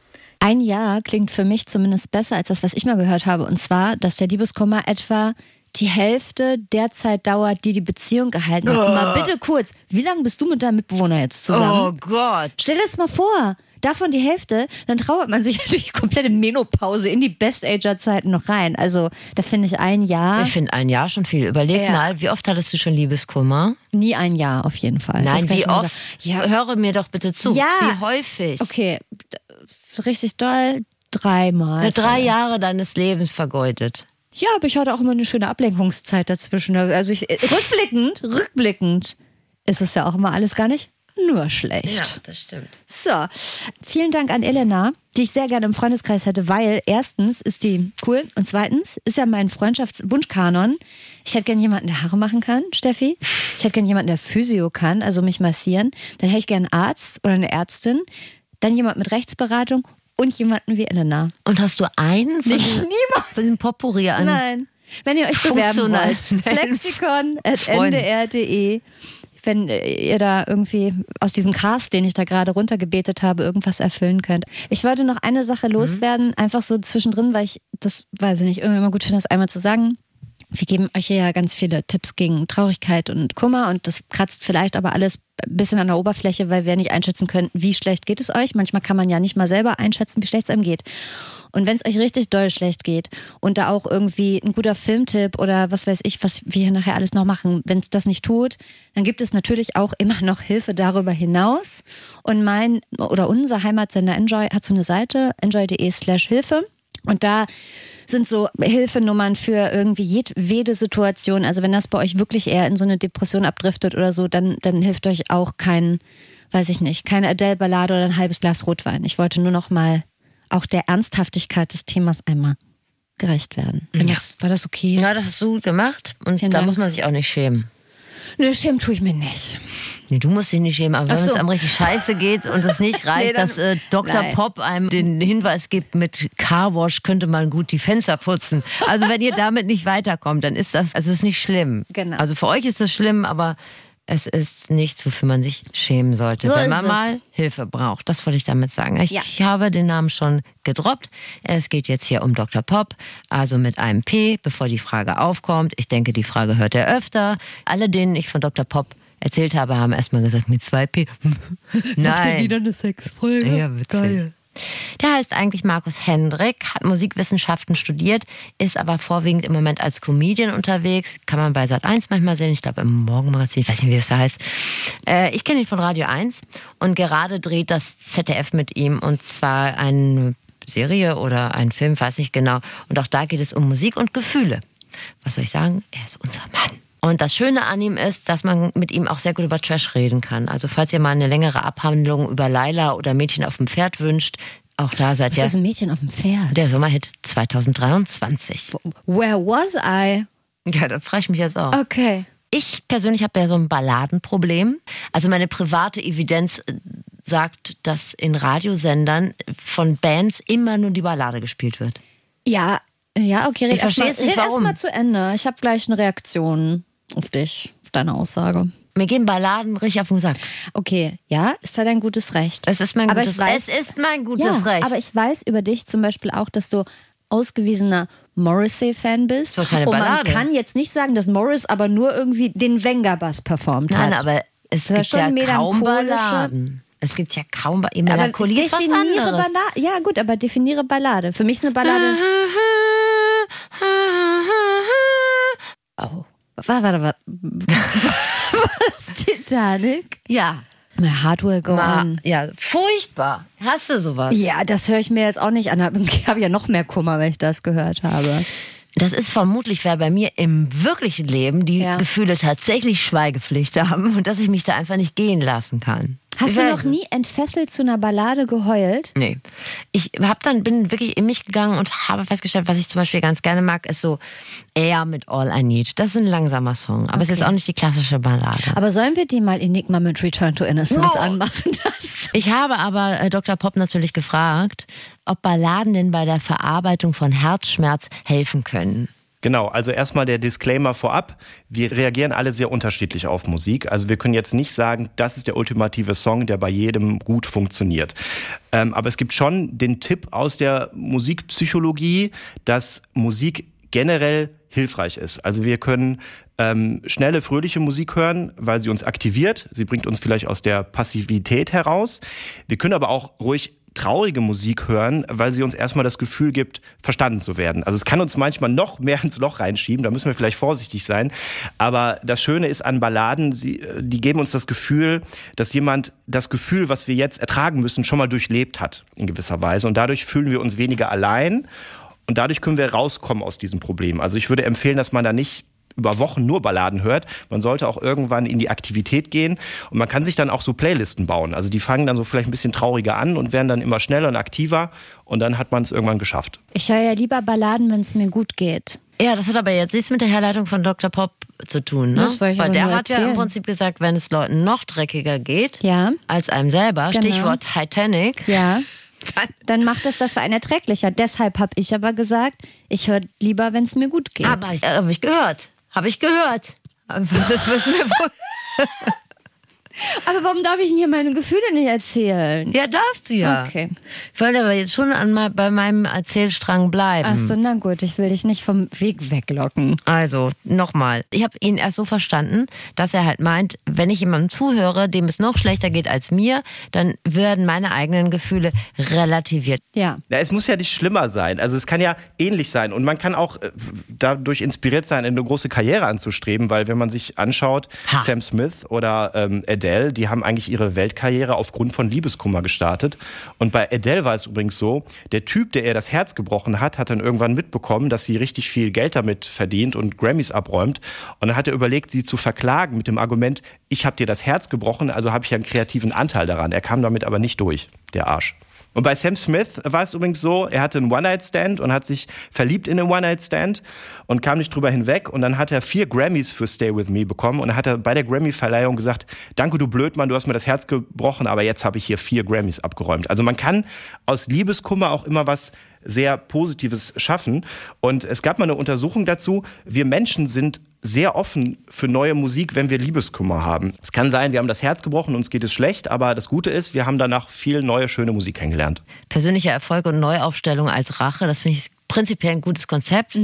C: Ein Jahr klingt für mich zumindest besser als das, was ich mal gehört habe. Und zwar, dass der Liebeskummer etwa die Hälfte der Zeit dauert, die die Beziehung gehalten hat. Mal bitte kurz, wie lange bist du mit deinem Mitbewohner jetzt
B: Oh
C: zusammen?
B: Gott.
C: Stell dir das mal vor. Davon die Hälfte, dann trauert man sich durch die komplette Menopause in die Best-Ager-Zeiten noch rein. Also da finde ich ein Jahr,
B: Ich finde ein Jahr schon viel. Überleg
C: Ja.
B: mal, wie oft hattest du schon Liebeskummer?
C: nie ein Jahr auf jeden Fall.
B: Nein, wie oft?
C: Ja,
B: Höre mir doch bitte zu.
C: Ja.
B: Wie häufig?
C: okay, richtig doll, dreimal.
B: Ja, Drei Jahre deines Lebens vergeudet.
C: Ja, aber ich hatte auch immer eine schöne Ablenkungszeit dazwischen. Also ich, rückblickend, rückblickend ist es ja auch immer alles gar nicht nur schlecht.
B: das stimmt.
C: So, vielen Dank an Elena, die ich sehr gerne im Freundeskreis hätte, weil erstens ist die cool und zweitens ist ja mein Freundschaftswunschkanon. Ich hätte gerne jemanden, der Haare machen kann, Steffi. Ich hätte gerne jemanden, der Physio kann, also mich massieren. Dann hätte ich gerne einen Arzt oder eine Ärztin. Dann jemand mit Rechtsberatung und jemanden wie Elena.
B: Und hast du einen von
C: Nicht
B: von diesen Potpourri an?
C: Nein. Wenn ihr euch bewerben wollt, flexikon at
B: Freunde.
C: ndr.de. Wenn ihr da irgendwie aus diesem Cast, den ich da gerade runtergebetet habe, irgendwas erfüllen könnt. Ich wollte noch eine Sache loswerden, einfach so zwischendrin, weil ich das, weiß ich nicht, irgendwie immer gut finde, das einmal zu sagen. Wir geben euch hier ja ganz viele Tipps gegen Traurigkeit und Kummer und das kratzt vielleicht aber alles ein bisschen an der Oberfläche, weil wir nicht einschätzen können, wie schlecht geht es euch. Manchmal kann man ja nicht mal selber einschätzen, wie schlecht es einem geht. Und wenn es euch richtig doll schlecht geht und da auch irgendwie ein guter Filmtipp oder was weiß ich, was wir hier nachher alles noch machen, wenn es das nicht tut, dann gibt es natürlich auch immer noch Hilfe darüber hinaus. Und mein oder unser Heimatsender Enjoy hat so eine Seite, enjoy.de slash Hilfe. Und da sind so Hilfenummern für irgendwie jedwede Situation. Also wenn das bei euch wirklich eher in so eine Depression abdriftet oder so, dann, dann hilft euch auch kein, weiß ich nicht, keine Adele-Ballade oder ein halbes Glas Rotwein. Ich wollte nur noch mal auch der Ernsthaftigkeit des Themas einmal gerecht werden. Wenn das, war das okay?
B: Ja, das hast du gut gemacht und
C: Vielen
B: da
C: Dank.
B: muss man sich auch nicht schämen.
C: Nö, schämen tue ich mir nicht.
B: Nee, du musst dich nicht schämen, aber wenn
C: so.
B: es einem richtig scheiße geht und es nicht reicht,
C: Nee, dann-
B: dass äh, Dr.
C: Nein.
B: Pop einem den Hinweis gibt, mit Carwash könnte man gut die Fenster putzen. Also wenn ihr damit nicht weiterkommt, dann ist das, also es ist nicht schlimm.
C: Genau.
B: Also für euch ist es schlimm, aber es ist nichts, wofür man sich schämen sollte,
C: So
B: wenn man
C: es.
B: mal Hilfe braucht. Das wollte ich damit sagen. Ich
C: Ja.
B: habe den Namen schon gedroppt. Es geht jetzt hier um Dr. Pop, also mit einem P, bevor die Frage aufkommt. Ich denke, die Frage hört er öfter. Alle, denen ich von Dr. Pop erzählt habe, haben erstmal gesagt, mit zwei P. Nein.
C: eine Sexfolge?
B: Ja, witzig. Der heißt eigentlich Markus Hendrik, hat Musikwissenschaften studiert, ist aber vorwiegend im Moment als Comedian unterwegs. Kann man bei Sat 1 manchmal sehen, ich glaube im Morgenmagazin, ich weiß nicht, wie das da heißt. Äh, ich kenne ihn von Radio 1 und gerade dreht das ZDF mit ihm und zwar eine Serie oder ein Film, weiß nicht genau. Und auch da geht es um Musik und Gefühle. Was soll ich sagen? Er ist unser Mann. Und das Schöne an ihm ist, dass man mit ihm auch sehr gut über Trash reden kann. Also falls ihr mal eine längere Abhandlung über Laila oder Mädchen auf dem Pferd wünscht, auch da seid
C: Das
B: ihr
C: ist ein Mädchen auf dem Pferd.
B: der Sommerhit 2023.
C: Where was I?
B: Ja, da frage ich mich jetzt auch.
C: Okay.
B: Ich persönlich habe ja so ein Balladenproblem. Also meine private Evidenz äh, sagt, dass in Radiosendern von Bands immer nur die Ballade gespielt wird.
C: Ja, ja, okay, red
B: Ich verstehe
C: erst mal- erst mal zu Ende. Ich habe gleich eine Reaktion auf dich, auf deine Aussage.
B: Mir gehen Balladen richtig auf den Sack.
C: Okay, ja, ist halt ein gutes Recht.
B: Es ist mein
C: Aber
B: gutes
C: weiß-
B: Es ist mein gutes
C: ja,
B: Recht.
C: aber ich weiß über dich zum Beispiel auch, dass du ausgewiesener Morrissey-Fan bist.
B: Das war keine
C: Und man
B: Ballade.
C: kann jetzt nicht sagen, dass Morris aber nur irgendwie den Wenger-Bass performt
B: Nein,
C: hat.
B: aber es
C: Das
B: gibt
C: schon
B: ja kaum Balladen. Es gibt ja kaum ba
C: aber
B: Melancholie ist was anderes.
C: Ballade. Ja, gut, aber definiere Ballade. Für mich ist eine Ballade. Oh. Warte, warte, warte. War das Titanic?
B: Ja.
C: My heart will go
B: Ma,
C: on.
B: ja, furchtbar. Hast du sowas?
C: Ja, das höre ich mir jetzt auch nicht an. Ich habe ja noch mehr Kummer, wenn ich das gehört habe.
B: Das ist vermutlich, weil bei mir im wirklichen Leben die
C: Ja.
B: Gefühle tatsächlich Schweigepflicht haben und dass ich mich da einfach nicht gehen lassen kann.
C: Hast du noch nie entfesselt zu einer Ballade geheult?
B: Nee. Ich hab dann, bin wirklich in mich gegangen und habe festgestellt, was ich zum Beispiel ganz gerne mag, ist so Air mit All I Need. Das ist ein langsamer Song, aber es ist jetzt auch nicht die klassische Ballade.
C: Aber sollen wir die mal Enigma mit Return to Innocence
B: Oh.
C: anmachen? Das?
B: Ich habe aber äh, Dr. Pop natürlich gefragt, ob Balladen denn bei der Verarbeitung von Herzschmerz helfen können.
E: Genau, also erstmal der Disclaimer vorab. Wir reagieren alle sehr unterschiedlich auf Musik. Also wir können jetzt nicht sagen, das ist der ultimative Song, der bei jedem gut funktioniert. Ähm, aber es gibt schon den Tipp aus der Musikpsychologie, dass Musik generell hilfreich ist. Also wir können ähm, schnelle, fröhliche Musik hören, weil sie uns aktiviert. Sie bringt uns vielleicht aus der Passivität heraus. Wir können aber auch ruhig traurige Musik hören, weil sie uns erstmal das Gefühl gibt, verstanden zu werden. Also es kann uns manchmal noch mehr ins Loch reinschieben, da müssen wir vielleicht vorsichtig sein. Aber das Schöne ist an Balladen, sie, äh, die geben uns das Gefühl, dass jemand das Gefühl, was wir jetzt ertragen müssen, schon mal durchlebt hat in gewisser Weise. Und dadurch fühlen wir uns weniger allein und dadurch können wir rauskommen aus diesem Problem. Also ich würde empfehlen, dass man da nicht über Wochen nur Balladen hört. Man sollte auch irgendwann in die Aktivität gehen und man kann sich dann auch so Playlisten bauen. Also die fangen dann so vielleicht ein bisschen trauriger an und werden dann immer schneller und aktiver und dann hat man es irgendwann geschafft.
C: Ich höre ja lieber Balladen, wenn es mir gut geht.
B: Ja, das hat aber jetzt nichts mit der Herleitung von Dr. Pop zu tun, ne?
C: Das wollte ich
B: Weil
C: aber
B: der hat ja im
C: erzählen.
B: Prinzip gesagt, wenn es Leuten noch dreckiger geht
C: Ja.
B: als einem selber,
C: Genau.
B: Stichwort Titanic,
C: Ja. Dann macht es das für einen erträglicher. Deshalb habe ich aber gesagt, ich höre lieber, wenn es mir gut geht.
B: Aber ich, habe ich gehört. Habe ich gehört. Das wissen wir.
C: Aber warum darf ich denn hier meine Gefühle nicht erzählen?
B: Ja, darfst du ja.
C: Okay.
B: Ich wollte aber jetzt schon an, bei meinem Erzählstrang bleiben.
C: Ach so, na gut, ich will dich nicht vom Weg weglocken.
B: Also, nochmal. Ich habe ihn erst so verstanden, dass er halt meint, wenn ich jemandem zuhöre, dem es noch schlechter geht als mir, dann werden meine eigenen Gefühle relativiert.
C: Ja.
E: Na, es muss ja nicht schlimmer sein. Also es kann ja ähnlich sein. Und man kann auch äh, dadurch inspiriert sein, eine große Karriere anzustreben, weil wenn man sich anschaut,
B: Ha.
E: Sam Smith oder ähm, Adele, die haben eigentlich ihre Weltkarriere aufgrund von Liebeskummer gestartet. Und bei Adele war es übrigens so, der Typ, der ihr das Herz gebrochen hat, hat dann irgendwann mitbekommen, dass sie richtig viel Geld damit verdient und Grammys abräumt. Und dann hat er überlegt, sie zu verklagen mit dem Argument, ich habe dir das Herz gebrochen, also habe ich einen kreativen Anteil daran. Er kam damit aber nicht durch, der Arsch. Und bei Sam Smith war es übrigens so, er hatte einen One-Night-Stand und hat sich verliebt in einen One-Night-Stand und kam nicht drüber hinweg. Und dann hat er vier Grammys für Stay With Me bekommen. Und dann hat er bei der Grammy-Verleihung gesagt, danke du Blödmann, du hast mir das Herz gebrochen, aber jetzt habe ich hier vier Grammys abgeräumt. Also man kann aus Liebeskummer auch immer was sehr Positives schaffen. Und es gab mal eine Untersuchung dazu, wir Menschen sind sehr offen für neue Musik, wenn wir Liebeskummer haben. Es kann sein, wir haben das Herz gebrochen, uns geht es schlecht, aber das Gute ist, wir haben danach viel neue, schöne Musik kennengelernt.
B: Persönliche Erfolge und Neuaufstellung als Rache, das finde ich prinzipiell ein gutes Konzept.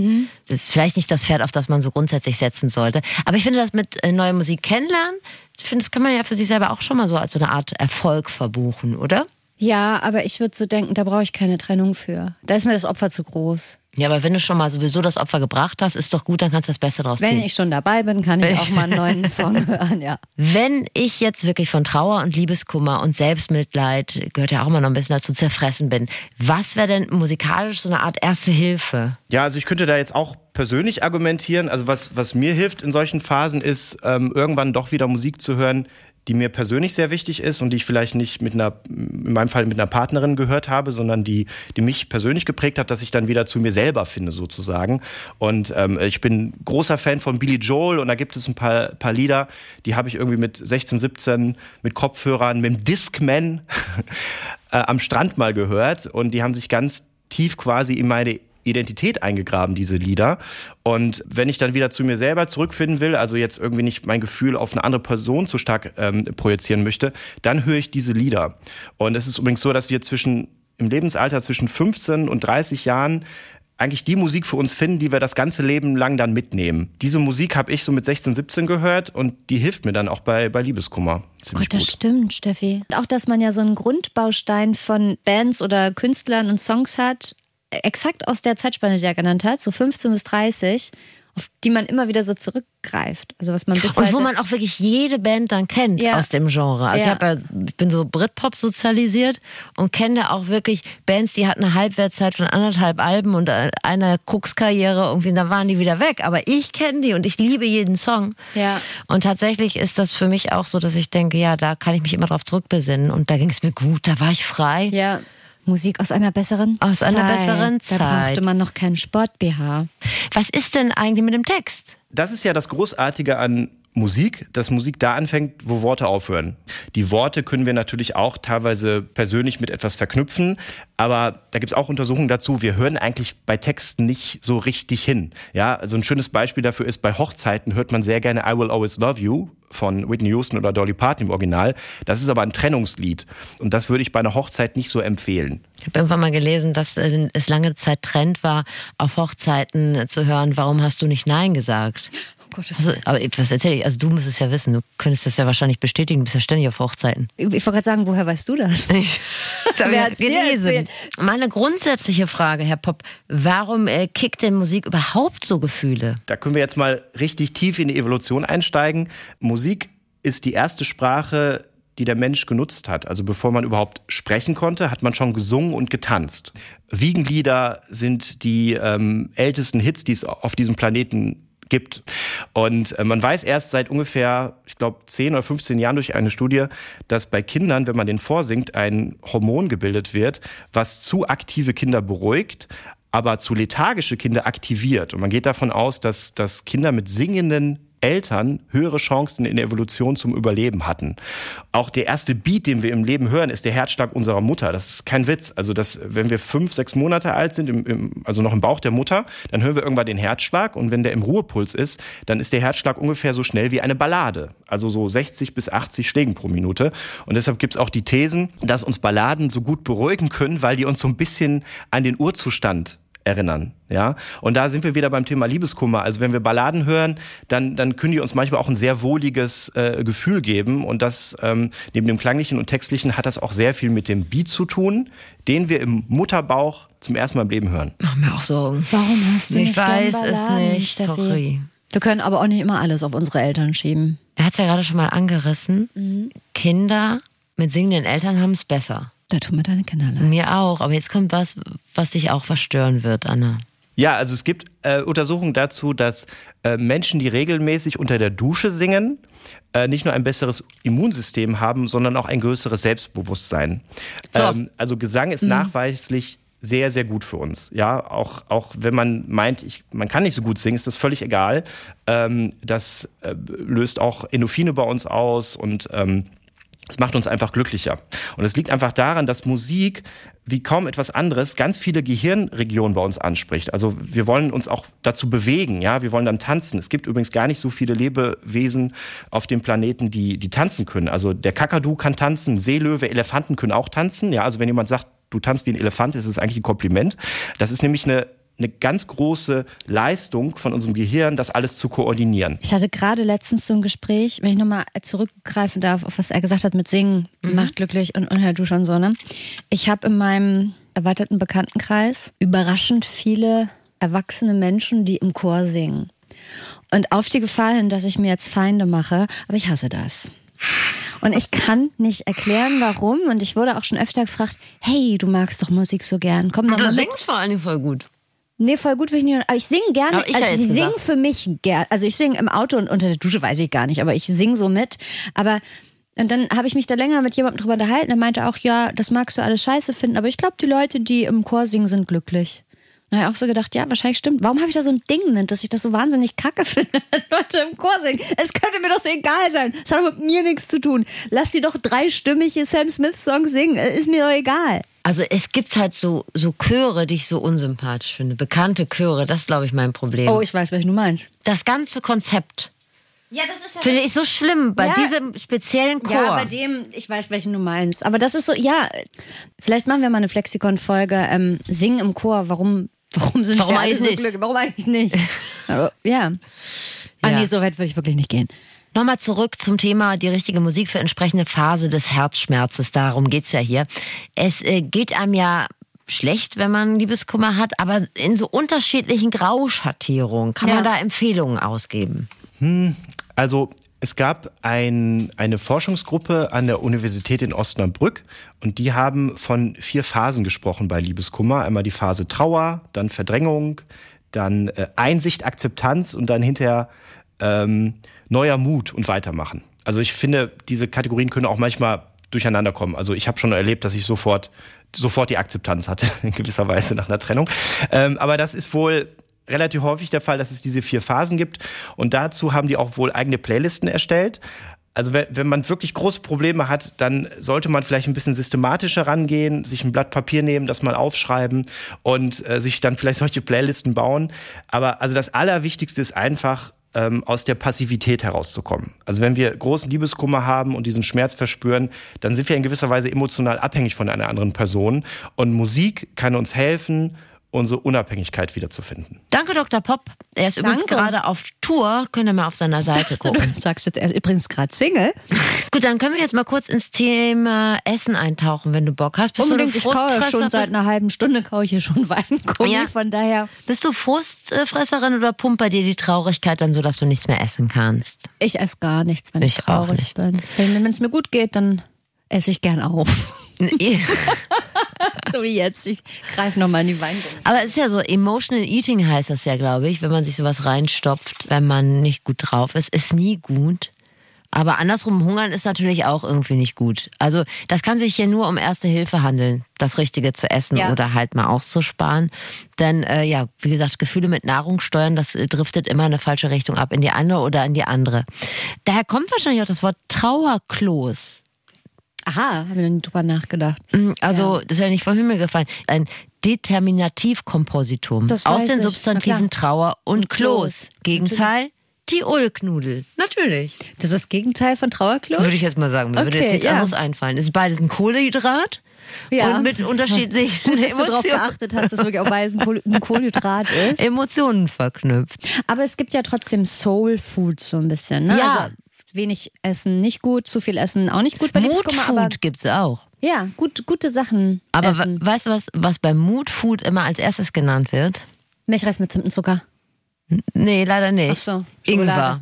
B: Das ist vielleicht nicht das Pferd, auf das man so grundsätzlich setzen sollte. Aber ich finde das mit äh, neuer Musik kennenlernen, ich finde, das kann man ja für sich selber auch schon mal so als so eine Art Erfolg verbuchen, oder?
C: Ja, aber ich würde so denken, da brauche ich keine Trennung für. Da ist mir das Opfer zu groß.
B: Ja, aber wenn du schon mal sowieso das Opfer gebracht hast, ist doch gut, dann kannst du das Beste draus
C: Wenn
B: ziehen.
C: ich schon dabei bin, kann ich auch mal einen neuen Song hören, ja.
B: Wenn ich jetzt wirklich von Trauer und Liebeskummer und Selbstmitleid, gehört ja auch immer noch ein bisschen dazu, zerfressen bin, was wäre denn musikalisch so eine Art erste Hilfe?
E: Ja, also ich könnte da jetzt auch persönlich argumentieren. Also was, was mir hilft in solchen Phasen ist, ähm, irgendwann doch wieder Musik zu hören, die mir persönlich sehr wichtig ist und die ich vielleicht nicht mit einer, in meinem Fall mit einer Partnerin gehört habe, sondern die, die mich persönlich geprägt hat, dass ich dann wieder zu mir selber finde sozusagen. Und ähm, ich bin großer Fan von Billy Joel und da gibt es ein paar, paar Lieder, die habe ich irgendwie mit 16, 17 mit Kopfhörern, mit dem Discman äh, am Strand mal gehört und die haben sich ganz tief quasi in meine Identität eingegraben, diese Lieder. Und wenn ich dann wieder zu mir selber zurückfinden will, also jetzt irgendwie nicht mein Gefühl auf eine andere Person zu stark ähm, projizieren möchte, dann höre ich diese Lieder. Und es ist übrigens so, dass wir zwischen im Lebensalter zwischen 15 und 30 Jahren eigentlich die Musik für uns finden, die wir das ganze Leben lang dann mitnehmen. Diese Musik habe ich so mit 16, 17 gehört und die hilft mir dann auch bei, bei Liebeskummer. Ziemlich
C: Gott, das
E: gut.
C: stimmt, Steffi. Auch, dass man ja so einen Grundbaustein von Bands oder Künstlern und Songs hat, exakt aus der Zeitspanne, die er genannt hat, so 15 bis 30, auf die man immer wieder so zurückgreift. Also was man bis
B: Und wo man auch wirklich jede Band dann kennt
C: Ja.
B: aus dem Genre. Also
C: Ja.
B: ich, ja, ich bin so Britpop sozialisiert und kenne da auch wirklich Bands, die hatten eine Halbwertszeit von anderthalb Alben und äh, eine Kokskarriere irgendwie, und dann waren die wieder weg. Aber ich kenne die und ich liebe jeden Song.
C: Ja.
B: Und tatsächlich ist das für mich auch so, dass ich denke, ja, da kann ich mich immer drauf zurückbesinnen. Und da ging es mir gut, da war ich frei.
C: ja, Musik aus einer besseren
B: Aus
C: Zeit.
B: einer besseren
C: Da
B: Zeit.
C: brauchte man noch keinen Sport-BH.
B: Was ist denn eigentlich mit dem Text?
E: Das ist ja das Großartige an Musik, dass Musik da anfängt, wo Worte aufhören. Die Worte können wir natürlich auch teilweise persönlich mit etwas verknüpfen, aber da gibt es auch Untersuchungen dazu. Wir hören eigentlich bei Texten nicht so richtig hin. Ja, also ein schönes Beispiel dafür ist, bei Hochzeiten hört man sehr gerne I Will Always Love You von Whitney Houston oder Dolly Parton im Original. Das ist aber ein Trennungslied und das würde ich bei einer Hochzeit nicht so empfehlen.
B: Ich habe irgendwann mal gelesen, dass äh, es lange Zeit Trend war, auf Hochzeiten zu hören, warum hast du nicht Nein gesagt?
C: Oh Gott,
B: Also, aber was erzähle ich? Also du musst es ja wissen, du könntest das ja wahrscheinlich bestätigen, du bist ja ständig auf Hochzeiten.
C: ich wollte gerade sagen, woher weißt du das?
B: Das
C: hab ich gelesen.
B: Meine grundsätzliche Frage, Herr Popp, warum äh, kickt denn Musik überhaupt so Gefühle?
E: Da können wir jetzt mal richtig tief in die Evolution einsteigen. Musik ist die erste Sprache, die der Mensch genutzt hat. Also bevor man überhaupt sprechen konnte, hat man schon gesungen und getanzt. Wiegenlieder sind die ähm, ältesten Hits, die es auf diesem Planeten gibt. Und äh, man weiß erst seit ungefähr, ich glaube, 10 oder 15 Jahren durch eine Studie, dass bei Kindern, wenn man den vorsingt, ein Hormon gebildet wird, was zu aktive Kinder beruhigt, aber zu lethargische Kinder aktiviert. Und man geht davon aus, dass, dass Kinder mit singenden Eltern höhere Chancen in der Evolution zum Überleben hatten. Auch der erste Beat, den wir im Leben hören, ist der Herzschlag unserer Mutter. Das ist kein Witz. Also, das, wenn wir fünf, sechs Monate alt sind, im, im, also noch im Bauch der Mutter, dann hören wir irgendwann den Herzschlag. Und wenn der im Ruhepuls ist, dann ist der Herzschlag ungefähr so schnell wie eine Ballade. Also so 60 bis 80 Schlägen pro Minute. Und deshalb gibt's auch die Thesen, dass uns Balladen so gut beruhigen können, weil die uns so ein bisschen an den Urzustand erinnern, ja. Und da sind wir wieder beim Thema Liebeskummer. Also wenn wir Balladen hören, dann, dann können die uns manchmal auch ein sehr wohliges äh, Gefühl geben. Und das ähm, neben dem klanglichen und textlichen hat das auch sehr viel mit dem Beat zu tun, den wir im Mutterbauch zum ersten Mal im Leben hören.
B: Mach mir auch Sorgen.
C: Warum hast du
B: Ich
C: nicht
B: weiß es nicht,
C: Steffi?
B: sorry.
C: Wir können aber auch nicht immer alles auf unsere Eltern schieben.
B: Er hat es ja gerade schon mal angerissen.
C: Mhm.
B: Kinder mit singenden Eltern haben es besser.
C: Da tun mir deine Kinder leid.
B: Mir auch. Aber jetzt kommt was, was dich auch verstören wird, Anna.
E: Ja, also es gibt äh, Untersuchungen dazu, dass äh, Menschen, die regelmäßig unter der Dusche singen, äh, nicht nur ein besseres Immunsystem haben, sondern auch ein größeres Selbstbewusstsein.
B: So.
E: Ähm, also Gesang ist nachweislich sehr, sehr gut für uns. Ja, auch, auch wenn man meint, ich, man kann nicht so gut singen, ist das völlig egal. Ähm, das äh, löst auch Endorphine bei uns aus und ähm, es macht uns einfach glücklicher. Und es liegt einfach daran, dass Musik wie kaum etwas anderes ganz viele Gehirnregionen bei uns anspricht. Also wir wollen uns auch dazu bewegen, ja, wir wollen dann tanzen. Es gibt übrigens gar nicht so viele Lebewesen auf dem Planeten, die die tanzen können. Also der Kakadu kann tanzen, Seelöwe, Elefanten können auch tanzen. Ja, also wenn jemand sagt, du tanzt wie ein Elefant, ist es eigentlich ein Kompliment. Das ist nämlich eine eine ganz große Leistung von unserem Gehirn, das alles zu koordinieren.
C: Ich hatte gerade letztens so ein Gespräch, wenn ich nochmal zurückgreifen darf, auf was er gesagt hat mit Singen, macht glücklich und, und Herr Dusch und so, ne? Ich habe in meinem erweiterten Bekanntenkreis überraschend viele erwachsene Menschen, die im Chor singen. Und auf die Gefahr hin, dass ich mir jetzt Feinde mache, aber ich hasse das. Und ich kann nicht erklären, warum. Und ich wurde auch schon öfter gefragt, hey, du magst doch Musik so gern. Komm doch
B: Du
C: mal mit.
B: singst vor allen Dingen voll gut.
C: Nee, voll gut will ich nicht. Aber ich singe gerne.
B: Ich
C: also
B: jetzt
C: ich singe für mich gern. Also ich singe im Auto und unter der Dusche weiß ich gar nicht, aber ich singe so mit. Aber Und dann habe ich mich da länger mit jemandem drüber unterhalten. Er meinte auch, ja, das magst du alles scheiße finden, aber ich glaube, die Leute, die im Chor singen, sind glücklich. Und habe ich auch so gedacht, ja, wahrscheinlich stimmt. Warum habe ich da so ein Ding mit, dass ich das so wahnsinnig kacke finde, Leute im Chor singen? Es könnte mir doch so egal sein. Es hat doch mit mir nichts zu tun. Lass die doch dreistimmige Sam Smith-Songs singen. Ist mir doch egal.
B: Also es gibt halt so, so Chöre, die ich so unsympathisch finde. Bekannte Chöre, das ist, glaube ich, mein Problem.
C: Oh, ich weiß, welchen du meinst.
B: Das ganze Konzept
C: Ja, das ist
B: finde ich so schlimm bei
C: Ja.
B: diesem speziellen Chor.
C: Ja, bei dem, ich weiß, welchen du meinst. Aber das ist so, ja, vielleicht machen wir mal eine Flexikon-Folge, ähm, Singen im Chor. Warum, warum sind
B: Warum
C: wir alle
B: eigentlich
C: so
B: nicht?
C: glücklich? Warum eigentlich nicht? Ja. Ah,
B: Ja.
C: nee, so weit würde ich wirklich nicht gehen.
B: Nochmal zurück zum Thema die richtige Musik für entsprechende Phase des Herzschmerzes. Darum geht's ja hier. Es äh, geht einem ja schlecht, wenn man Liebeskummer hat, aber in so unterschiedlichen Grauschattierungen kann
C: Ja.
B: man da Empfehlungen ausgeben.
E: Also es gab ein, eine Forschungsgruppe an der Universität in Osnabrück und die haben von vier Phasen gesprochen bei Liebeskummer. Einmal die Phase Trauer, dann Verdrängung, dann äh, Einsicht, Akzeptanz und dann hinterher ähm, neuer Mut und weitermachen. Also ich finde, diese Kategorien können auch manchmal durcheinander kommen. Also ich habe schon erlebt, dass ich sofort sofort die Akzeptanz hatte, in gewisser Weise nach einer Trennung. Ähm, aber das ist wohl relativ häufig der Fall, dass es diese vier Phasen gibt. Und dazu haben die auch wohl eigene Playlisten erstellt. Also wenn, wenn man wirklich große Probleme hat, dann sollte man vielleicht ein bisschen systematischer rangehen, sich ein Blatt Papier nehmen, das mal aufschreiben und äh, sich dann vielleicht solche Playlisten bauen. Aber also das Allerwichtigste ist einfach, ähm, aus der Passivität herauszukommen. Also wenn wir großen Liebeskummer haben und diesen Schmerz verspüren, dann sind wir in gewisser Weise emotional abhängig von einer anderen Person. Und Musik kann uns helfen, unsere Unabhängigkeit wiederzufinden.
B: Danke, Dr. Pop. Er ist übrigens
C: Danke.
B: gerade auf Tour. Könnt ihr mal auf seiner Seite gucken.
C: Du sagst jetzt, er ist übrigens gerade Single.
B: Gut, dann können wir jetzt mal kurz ins Thema Essen eintauchen, wenn du Bock hast. Bist
C: Unbedingt,
B: du
C: ich
B: eine
C: kaue
B: Frustfresser?
C: schon seit einer halben Stunde kaue ich hier schon Weingummi,
B: Ja.
C: von daher,
B: bist du Frustfresserin oder pumpt bei dir die Traurigkeit dann so, dass du nichts mehr essen kannst?
C: ich esse gar nichts, wenn ich,
B: Ich
C: traurig bin. Wenn es mir gut geht, dann esse ich gern auf. so wie jetzt. Ich greife nochmal in die Weingummi.
B: Aber es ist ja so, Emotional Eating heißt das ja, glaube ich, wenn man sich sowas reinstopft, wenn man nicht gut drauf ist. Ist nie gut. Aber andersrum, hungern ist natürlich auch irgendwie nicht gut. Also das kann sich hier nur um Erste Hilfe handeln, das Richtige zu essen
C: Ja.
B: oder halt mal auszusparen. Denn äh, ja, wie gesagt, Gefühle mit Nahrung steuern, das äh, driftet immer in eine falsche Richtung ab, in die eine oder in die andere. Daher kommt wahrscheinlich auch das Wort Trauerklos.
C: Aha, habe ich noch nie drüber nachgedacht.
B: Mm, Also, das ist ja nicht vom Himmel gefallen. Ein Determinativkompositum aus den
C: ich,
B: Substantiven Trauer und,
C: Und Kloß.
B: Kloß. Gegenteil, die Ulknudel. Natürlich.
C: Das ist das Gegenteil von Trauerklos?
B: Würde ich jetzt mal sagen. Mir würde
C: Okay,
B: jetzt nichts
C: ja.
B: anderes einfallen. Es ist beides ein Kohlehydrat
C: Ja.
B: und mit unterschiedlichen
C: Gut, dass du darauf
B: Emotionen,
C: geachtet hast, dass wirklich auch beides ein Kohl- ein Kohlenhydrat ist.
B: Emotionen verknüpft.
C: Aber es gibt ja trotzdem Soul Food so ein bisschen. Ne?
B: Ja.
C: Also wenig Essen nicht gut, zu viel Essen auch nicht gut bei Liebeskummer,
B: Food gibt's auch.
C: ja, gut, gute Sachen
B: Aber
C: essen.
B: weißt du, was, was bei Mood Food immer als erstes genannt wird?
C: Milchreis mit Zimt und Zucker.
B: Nee, leider nicht.
C: Ach so,
B: Ingwer.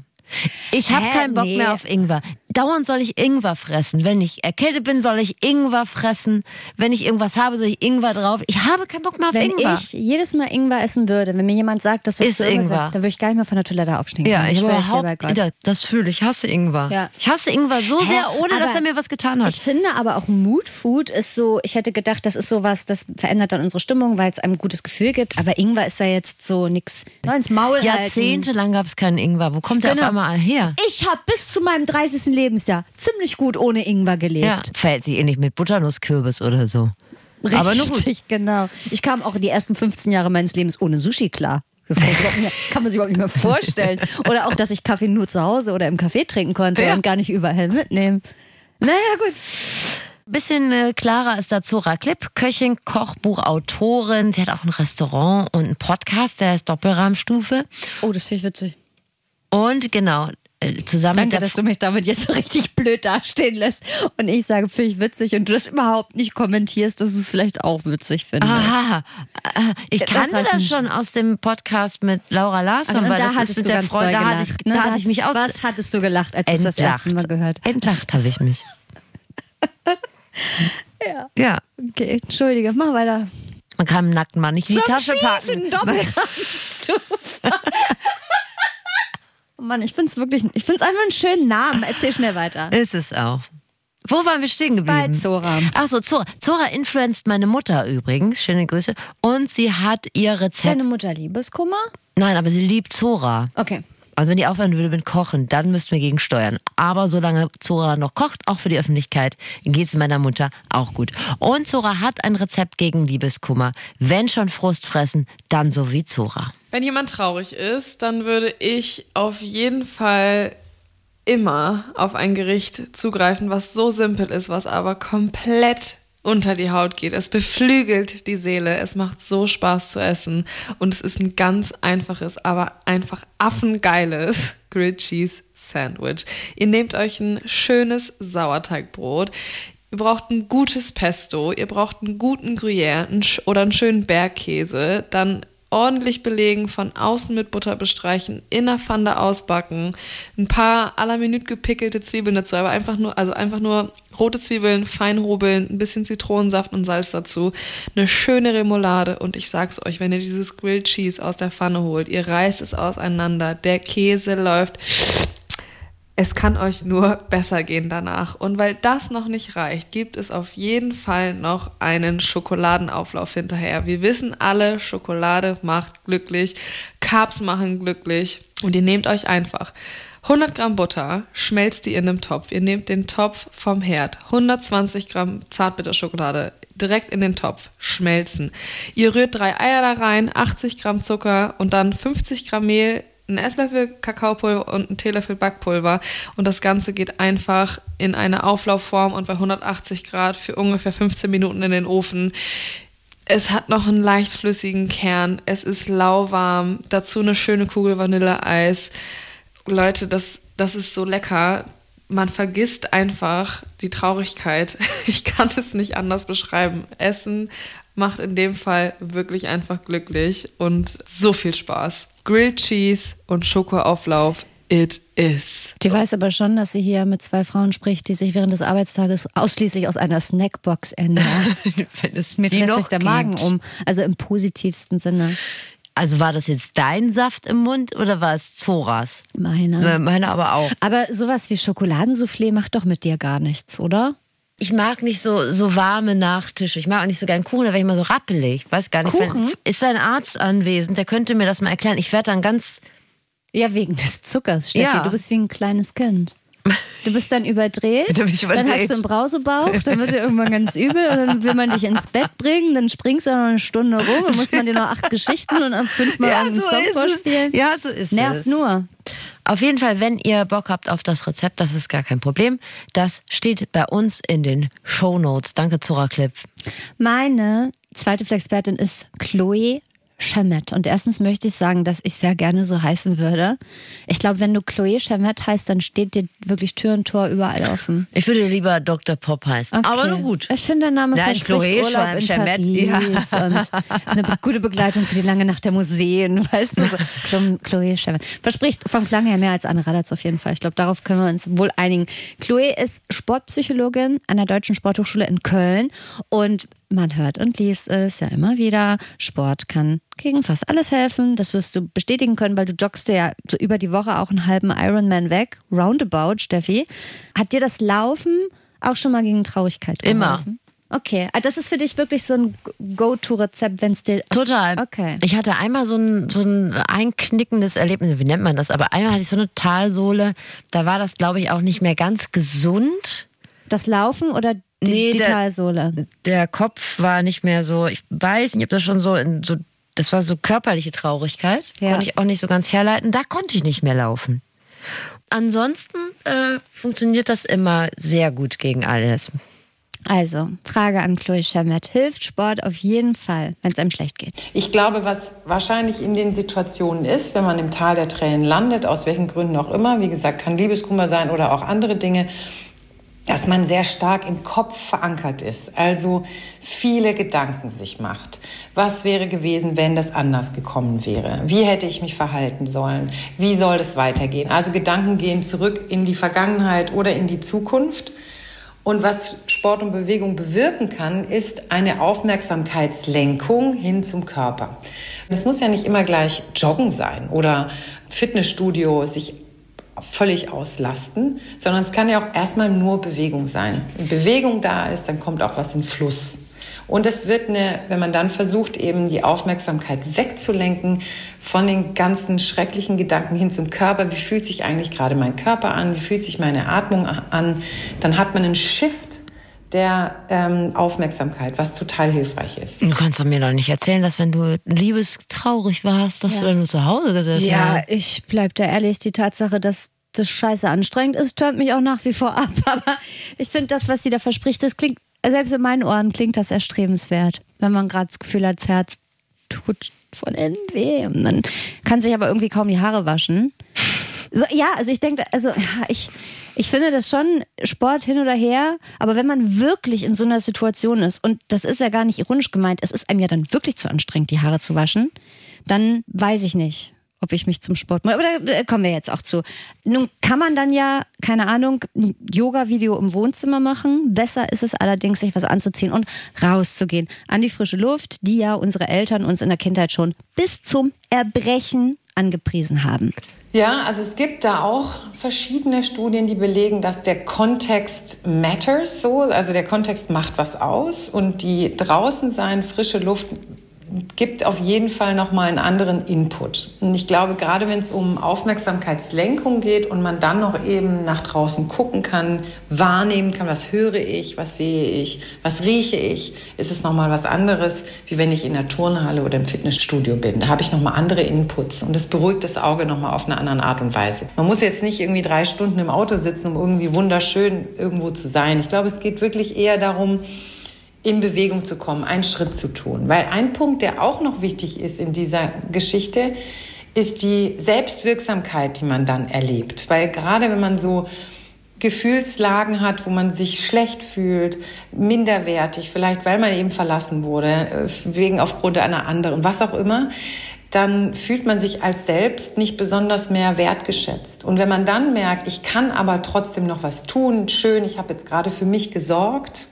B: Ich habe keinen Bock
C: Nee.
B: mehr auf Ingwer. Dauernd soll ich Ingwer fressen. Wenn ich erkältet bin, soll ich Ingwer fressen. Wenn ich irgendwas habe, soll ich Ingwer drauf. Ich habe keinen Bock mehr auf
C: Wenn
B: Ingwer.
C: ich jedes Mal Ingwer essen würde, wenn mir jemand sagt, dass das
B: Ist
C: so irgendwas
B: Ingwer.
C: sagt, dann würde ich gar nicht mehr von der Toilette aufstehen.
B: ja, ich überhaupt,
C: Gott.
B: Ja, das fühle ich. Ich hasse Ingwer.
C: Ja.
B: Ich hasse Ingwer so
C: Hä?
B: sehr, ohne dass
C: Aber
B: er mir was getan hat.
C: Ich finde aber auch Mood Food ist so, ich hätte gedacht, das ist sowas, das verändert dann unsere Stimmung, weil es einem ein gutes Gefühl gibt. Aber Ingwer ist ja jetzt so nix nur ins Maul.
B: Jahrzehntelang gab es keinen Ingwer. Wo kommt der
C: Genau.
B: auf einmal her?
C: Ich habe bis zu meinem 30. Lebensjahr ziemlich gut ohne Ingwer gelebt.
B: Ja, verhält sich ähnlich mit Butternusskürbis oder so. Aber nur gut.
C: Richtig, genau. Ich kam auch die ersten 15 Jahre meines Lebens ohne Sushi klar. Das kann, man sich überhaupt nicht mehr, kann man sich überhaupt nicht mehr vorstellen. Oder auch, dass ich Kaffee nur zu Hause oder im Café trinken konnte
B: Ja.
C: und gar nicht überall mitnehmen. Naja, gut.
B: Bisschen äh, klarer ist da Zora Klipp, Köchin, Kochbuch, Autorin. Sie hat auch ein Restaurant und einen Podcast, der ist Doppelrahmstufe.
C: Oh, das finde ich witzig.
B: Und genau, äh, zusammen
C: Danke, dass du mich damit jetzt so richtig blöd dastehen lässt. Und ich sage, finde ich witzig und du das überhaupt nicht kommentierst, dass du es vielleicht auch witzig findest.
B: Aha, äh, ich
C: Das
B: kannte das
C: ein-
B: schon aus dem Podcast mit Laura Larsson,
C: Und
B: weil
C: da
B: das
C: hattest
B: mit
C: du
B: der Freundin, da
C: gelacht.
B: hatte ich,
C: ne?
B: da hatte ich mich aus
C: Was hattest du gelacht, als du das erste Mal gehört hast?
B: Entlacht habe ich mich. ja. ja.
C: Okay, entschuldige, mach weiter.
B: Man kann im nackten Mann nicht in die Tasche packen.
C: Doppelrahmstufe. oh Mann, ich find's wirklich, ich find's einfach einen schönen Namen. Erzähl schnell weiter.
B: Ist es auch. Wo waren wir stehen geblieben?
C: Bei Zora.
B: Ach so, Zora. Zora influenzt meine Mutter übrigens. Schöne Grüße. Und sie hat ihr Rezept.
C: Deine Mutter Liebeskummer?
B: Nein, aber sie liebt Zora.
C: Okay.
B: Also wenn die aufhören würde mit Kochen, dann müssten wir gegen steuern. Aber solange Zora noch kocht, auch für die Öffentlichkeit, geht's meiner Mutter auch gut. Und Zora hat ein Rezept gegen Liebeskummer. Wenn schon Frust fressen, dann so wie Zora.
F: Wenn jemand traurig ist, dann würde ich auf jeden Fall immer auf ein Gericht zugreifen, was so simpel ist, was aber komplett unter die Haut geht. Es beflügelt die Seele. Es macht so Spaß zu essen. Und es ist ein ganz einfaches, aber einfach affengeiles Grilled Cheese Sandwich. Ihr nehmt euch ein schönes Sauerteigbrot. Ihr braucht ein gutes Pesto, ihr braucht einen guten Gruyère oder einen schönen Bergkäse, dann ordentlich belegen, von außen mit Butter bestreichen, in der Pfanne ausbacken, ein paar à la Minute gepickelte Zwiebeln dazu, aber einfach nur, also einfach nur rote Zwiebeln, fein hobeln, ein bisschen Zitronensaft und Salz dazu, eine schöne Remoulade und ich sag's euch, wenn ihr dieses Grilled Cheese aus der Pfanne holt, ihr reißt es auseinander, der Käse läuft es kann euch nur besser gehen danach. Und weil das noch nicht reicht, gibt es auf jeden Fall noch einen Schokoladenauflauf hinterher. Wir wissen alle, Schokolade macht glücklich, Carbs machen glücklich. Und ihr nehmt euch einfach 100 Gramm Butter, schmelzt die in einem Topf. Ihr nehmt den Topf vom Herd, 120 Gramm Zartbitterschokolade direkt in den Topf, schmelzen. Ihr rührt drei Eier da rein, 80 Gramm Zucker und dann 50 Gramm Mehl ein Esslöffel Kakaopulver und ein Teelöffel Backpulver und das Ganze geht einfach in eine Auflaufform und bei 180 Grad für ungefähr 15 Minuten in den Ofen. Es hat noch einen leicht flüssigen Kern, es ist lauwarm, dazu eine schöne Kugel Vanilleeis. Leute, das, das ist so lecker. Man vergisst einfach die Traurigkeit. Ich kann es nicht anders beschreiben. Essen macht in dem Fall wirklich einfach glücklich und so viel Spaß. Grilled Cheese und Schokoauflauf. It is.
C: Die weiß aber schon, dass sie hier mit zwei Frauen spricht, die sich während des Arbeitstages ausschließlich aus einer Snackbox ernähren.
B: Wenn es
C: Mir
B: die
C: dreht sich der
B: gibt.
C: Magen um. Also im positivsten Sinne.
B: Also war das jetzt dein Saft im Mund oder war es Zoras?
C: Meiner.
B: Äh, Meine aber auch.
C: Aber sowas wie Schokoladensoufflé macht doch mit dir gar nichts, oder?
B: Ich mag nicht so, so warme Nachtische. Ich mag auch nicht so gern Kuchen, da werde ich immer so rappelig. Weiß gar nicht.
C: Kuchen?
B: Ist ein Arzt anwesend, der könnte mir das mal erklären. Ich werde dann ganz.
C: Ja, wegen des Zuckers, Steffi.
B: Ja.
C: Du bist wie ein kleines Kind. Du bist dann überdreht, dann
B: überdreht.
C: hast du einen Brausebauch, dann wird dir irgendwann ganz übel und dann will man dich ins Bett bringen, dann springst du noch eine Stunde rum, dann muss man dir noch acht Geschichten und dann fünfmal einen Song vorspielen.
B: Ja, so ist
C: Nervt
B: es.
C: nur.
B: Auf jeden Fall, wenn ihr Bock habt auf das Rezept, das ist gar kein Problem. Das steht bei uns in den Show Notes. Danke, Zora Clip.
C: Meine zweite Flexpertin ist Chloe Chamet. Und erstens möchte ich sagen, dass ich sehr gerne so heißen würde. Ich glaube, wenn du Chloe Chamet heißt, dann steht dir wirklich Tür und Tor überall offen.
B: Ich würde lieber Dr. Pop heißen.
C: Okay.
B: Aber nun gut.
C: Ich finde, der Name
B: Nein,
C: verspricht
B: Chloe
C: Urlaub in
B: Chamet,
C: Paris
B: ja.
C: und eine gute Begleitung für die lange Nacht der Museen, weißt du? So. Chlo- Chloe Chamet. Verspricht vom Klang her mehr als Anne Radatz auf jeden Fall. Ich glaube, darauf können wir uns wohl einigen. Chloe ist Sportpsychologin an der Deutschen Sporthochschule in Köln und man hört und liest es ja immer wieder. Sport kann gegen fast alles helfen. Das wirst du bestätigen können, weil du joggst ja so über die Woche auch einen halben Ironman weg. Roundabout, Steffi. Hat dir das Laufen auch schon mal gegen Traurigkeit
B: Immer.
C: geholfen? Okay, also das ist für dich wirklich so ein Go-To-Rezept, wenn es dir.
B: Total.
C: Okay.
B: Ich hatte einmal so ein, so ein einknickendes Erlebnis, wie nennt man das? Aber einmal hatte ich so eine Talsohle, da war das, glaube ich, auch nicht mehr ganz gesund.
C: Das Laufen oder
B: Nee,
C: die
B: der-
C: Talsohle?
B: Der Kopf war nicht mehr so, ich weiß nicht, ob das schon so in so, das war so körperliche Traurigkeit.
C: Ja.
B: Konnte ich auch nicht so ganz herleiten. Da konnte ich nicht mehr laufen. Ansonsten äh, funktioniert das immer sehr gut gegen alles.
C: Also, Frage an Chloe Chamet. Hilft Sport auf jeden Fall, wenn es einem schlecht geht?
G: Ich glaube, was wahrscheinlich in den Situationen ist, wenn man im Tal der Tränen landet, aus welchen Gründen auch immer, wie gesagt, kann Liebeskummer sein oder auch andere Dinge, dass man sehr stark im Kopf verankert ist, also viele Gedanken sich macht. Was wäre gewesen, wenn das anders gekommen wäre? Wie hätte ich mich verhalten sollen? Wie soll das weitergehen? Also Gedanken gehen zurück in die Vergangenheit oder in die Zukunft. Und was Sport und Bewegung bewirken kann, ist eine Aufmerksamkeitslenkung hin zum Körper. Es muss ja nicht immer gleich Joggen sein oder Fitnessstudio, sich völlig auslasten, sondern es kann ja auch erstmal nur Bewegung sein. Wenn Bewegung da ist, dann kommt auch was in Fluss. Und es wird eine, wenn man dann versucht, eben die Aufmerksamkeit wegzulenken von den ganzen schrecklichen Gedanken hin zum Körper. Wie fühlt sich eigentlich gerade mein Körper an? Wie fühlt sich meine Atmung an? Dann hat man einen Shift der ähm, Aufmerksamkeit, was total hilfreich ist.
B: Du kannst doch mir doch nicht erzählen, dass wenn du liebestraurig warst, dass ja. du dann nur zu Hause gesessen
C: ja, hast. Ja, ich bleib da ehrlich. Die Tatsache, dass das scheiße anstrengend ist, tönt mich auch nach wie vor ab. Aber ich finde das, was sie da verspricht, das klingt selbst in meinen Ohren klingt das erstrebenswert, wenn man gerade das Gefühl hat, das Herz tut von innen weh. Und man kann sich aber irgendwie kaum die Haare waschen. So, ja, also ich denke, also ich, ich finde das schon Sport hin oder her, aber wenn man wirklich in so einer Situation ist, und das ist ja gar nicht ironisch gemeint, es ist einem ja dann wirklich zu anstrengend, die Haare zu waschen, dann weiß ich nicht ob ich mich zum Sport mache. Aber da kommen wir jetzt auch zu. Nun kann man dann ja, keine Ahnung, ein Yoga-Video im Wohnzimmer machen. Besser ist es allerdings, sich was anzuziehen und rauszugehen. An die frische Luft, die ja unsere Eltern uns in der Kindheit schon bis zum Erbrechen angepriesen haben.
G: Ja, also es gibt da auch verschiedene Studien, die belegen, dass der Kontext matters so, also der Kontext macht was aus und die draußen sein, frische Luft gibt auf jeden Fall nochmal einen anderen Input. Und ich glaube, gerade wenn es um Aufmerksamkeitslenkung geht und man dann noch eben nach draußen gucken kann, wahrnehmen kann, was höre ich, was sehe ich, was rieche ich, ist es nochmal was anderes, wie wenn ich in der Turnhalle oder im Fitnessstudio bin. Da habe ich nochmal andere Inputs und das beruhigt das Auge nochmal auf eine andere Art und Weise. Man muss jetzt nicht irgendwie drei Stunden im Auto sitzen, um irgendwie wunderschön irgendwo zu sein. Ich glaube, es geht wirklich eher darum, in Bewegung zu kommen, einen Schritt zu tun. Weil ein Punkt, der auch noch wichtig ist in dieser Geschichte, ist die Selbstwirksamkeit, die man dann erlebt. Weil gerade wenn man so Gefühlslagen hat, wo man sich schlecht fühlt, minderwertig, vielleicht weil man eben verlassen wurde, äh, wegen aufgrund einer anderen, was auch immer, dann fühlt man sich als selbst nicht besonders mehr wertgeschätzt. Und wenn man dann merkt, ich kann aber trotzdem noch was tun, schön, ich habe jetzt gerade für mich gesorgt,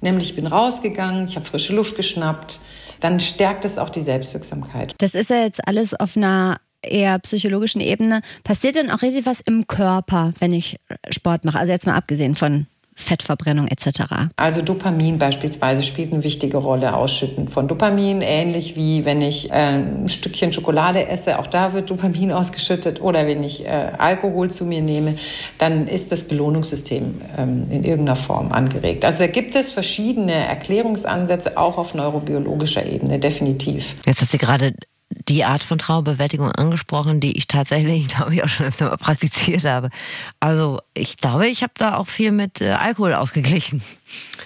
G: Nämlich ich bin rausgegangen, ich habe frische Luft geschnappt. Dann stärkt es auch die Selbstwirksamkeit.
C: Das ist ja jetzt alles auf einer eher psychologischen Ebene. Passiert denn auch richtig was im Körper, wenn ich Sport mache? Also jetzt mal abgesehen von Fettverbrennung etc.
G: Also Dopamin beispielsweise spielt eine wichtige Rolle, Ausschütten von Dopamin, ähnlich wie wenn ich äh, ein Stückchen Schokolade esse, auch da wird Dopamin ausgeschüttet oder wenn ich äh, Alkohol zu mir nehme, dann ist das Belohnungssystem ähm, in irgendeiner Form angeregt. Also da gibt es verschiedene Erklärungsansätze, auch auf neurobiologischer Ebene, definitiv.
B: Jetzt hat sie gerade die Art von Trauerbewältigung angesprochen, die ich tatsächlich, glaube ich, auch schon öfter mal praktiziert habe. Also ich glaube, ich habe da auch viel mit äh, Alkohol ausgeglichen.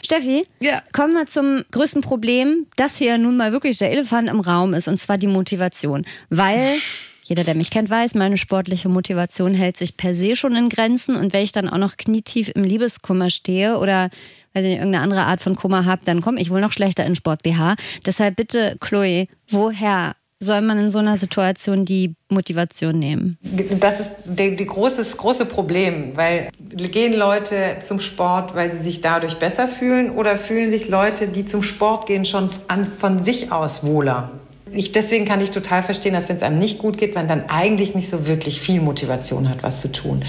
C: Steffi, ja. kommen wir zum größten Problem, das hier nun mal wirklich der Elefant im Raum ist, und zwar die Motivation. Weil jeder, der mich kennt, weiß, meine sportliche Motivation hält sich per se schon in Grenzen. Und wenn ich dann auch noch knietief im Liebeskummer stehe oder weil ich irgendeine andere Art von Kummer habe, dann komme ich wohl noch schlechter in Sport BH. Deshalb bitte, Chloe, woher soll man in so einer Situation die Motivation nehmen?
G: Das ist die, die großes, große Problem, weil gehen Leute zum Sport, weil sie sich dadurch besser fühlen oder fühlen sich Leute, die zum Sport gehen, schon an, von sich aus wohler? Ich, deswegen kann ich total verstehen, dass wenn es einem nicht gut geht, man dann eigentlich nicht so wirklich viel Motivation hat, was zu tun.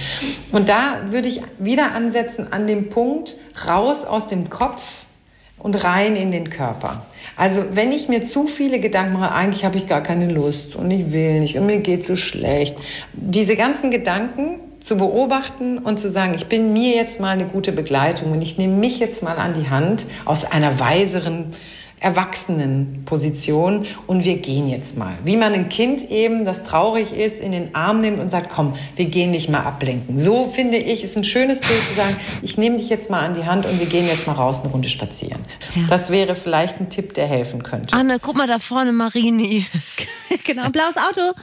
G: Und da würde ich wieder ansetzen an dem Punkt, raus aus dem Kopf und rein in den Körper. Also wenn ich mir zu viele Gedanken mache, eigentlich habe ich gar keine Lust und ich will nicht und mir geht so schlecht. Diese ganzen Gedanken zu beobachten und zu sagen, ich bin mir jetzt mal eine gute Begleitung und ich nehme mich jetzt mal an die Hand aus einer weiseren Erwachsenenposition und wir gehen jetzt mal. Wie man ein Kind eben, das traurig ist, in den Arm nimmt und sagt, komm, wir gehen dich mal ablenken. So finde ich, ist ein schönes Bild zu sagen, ich nehme dich jetzt mal an die Hand und wir gehen jetzt mal raus eine Runde spazieren. Ja. Das wäre vielleicht ein Tipp, der helfen könnte.
B: Anne, guck mal da vorne, Marini.
C: genau, blaues Auto.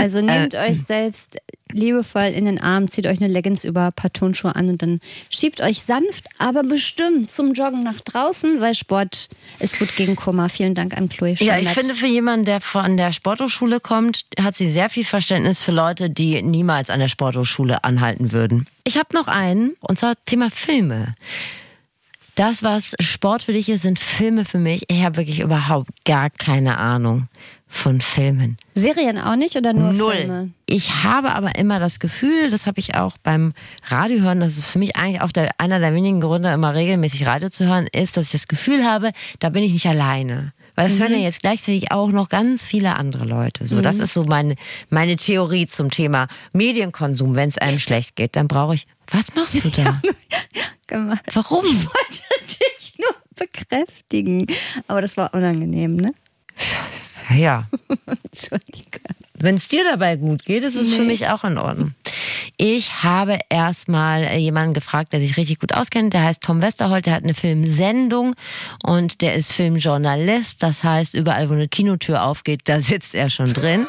C: Also nehmt äh, euch selbst liebevoll in den Arm, zieht euch eine Leggings über, ein paar Turnschuhe an und dann schiebt euch sanft, aber bestimmt zum Joggen nach draußen, weil Sport ist gut gegen Kummer. Vielen Dank an Chloe.
B: Ja, ich finde, für jemanden, der von der Sporthochschule kommt, hat sie sehr viel Verständnis für Leute, die niemals an der Sporthochschule anhalten würden. Ich habe noch einen, und zwar Thema Filme. Das, was Sport für dich ist, sind Filme für mich. Ich habe wirklich überhaupt gar keine Ahnung von Filmen.
C: Serien auch nicht oder nur
B: Null.
C: Filme?
B: Ich habe aber immer das Gefühl, das habe ich auch beim Radio hören, das ist für mich eigentlich auch der, einer der wenigen Gründe, immer regelmäßig Radio zu hören, ist, dass ich das Gefühl habe, da bin ich nicht alleine. Weil das hören ja jetzt gleichzeitig auch noch ganz viele andere Leute. So, das ist so meine, meine Theorie zum Thema Medienkonsum. Wenn es einem schlecht geht, dann brauche ich. Was machst du da?
C: Gemacht.
B: Warum?
C: Ich wollte dich nur bekräftigen. Aber das war unangenehm, ne?
B: Ja.
C: Entschuldige.
B: Wenn es dir dabei gut geht, ist es für mich auch in Ordnung. Ich habe erstmal äh, jemanden gefragt, der sich richtig gut auskennt. Der heißt Tom Westerholt, der hat eine Filmsendung und der ist Filmjournalist. Das heißt, überall, wo eine Kinotür aufgeht, da sitzt er schon drin.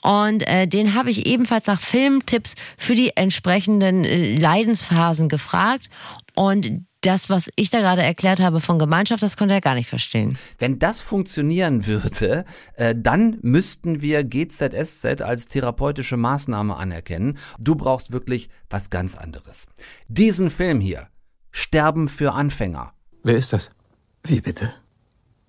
B: Und äh, den habe ich ebenfalls nach Filmtipps für die entsprechenden äh, Leidensphasen gefragt. Und das, was ich da gerade erklärt habe von Gemeinschaft, das konnte er gar nicht verstehen.
H: Wenn das funktionieren würde, äh, dann müssten wir GZSZ als therapeutische Maßnahme anerkennen. Du brauchst wirklich was ganz anderes. Diesen Film hier, Sterben für Anfänger.
I: Wer ist das? Wie bitte?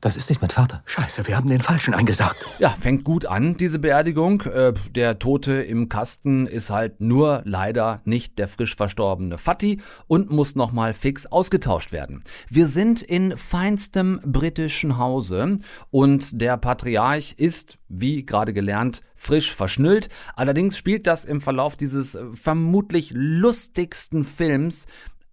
I: Das ist nicht mein Vater. Scheiße, wir haben den Falschen eingesagt.
H: Ja, fängt gut an, diese Beerdigung. Äh, der Tote im Kasten ist halt nur leider nicht der frisch verstorbene Fatih und muss nochmal fix ausgetauscht werden. Wir sind in feinstem britischen Hause und der Patriarch ist, wie gerade gelernt, frisch verschnüllt. Allerdings spielt das im Verlauf dieses vermutlich lustigsten Films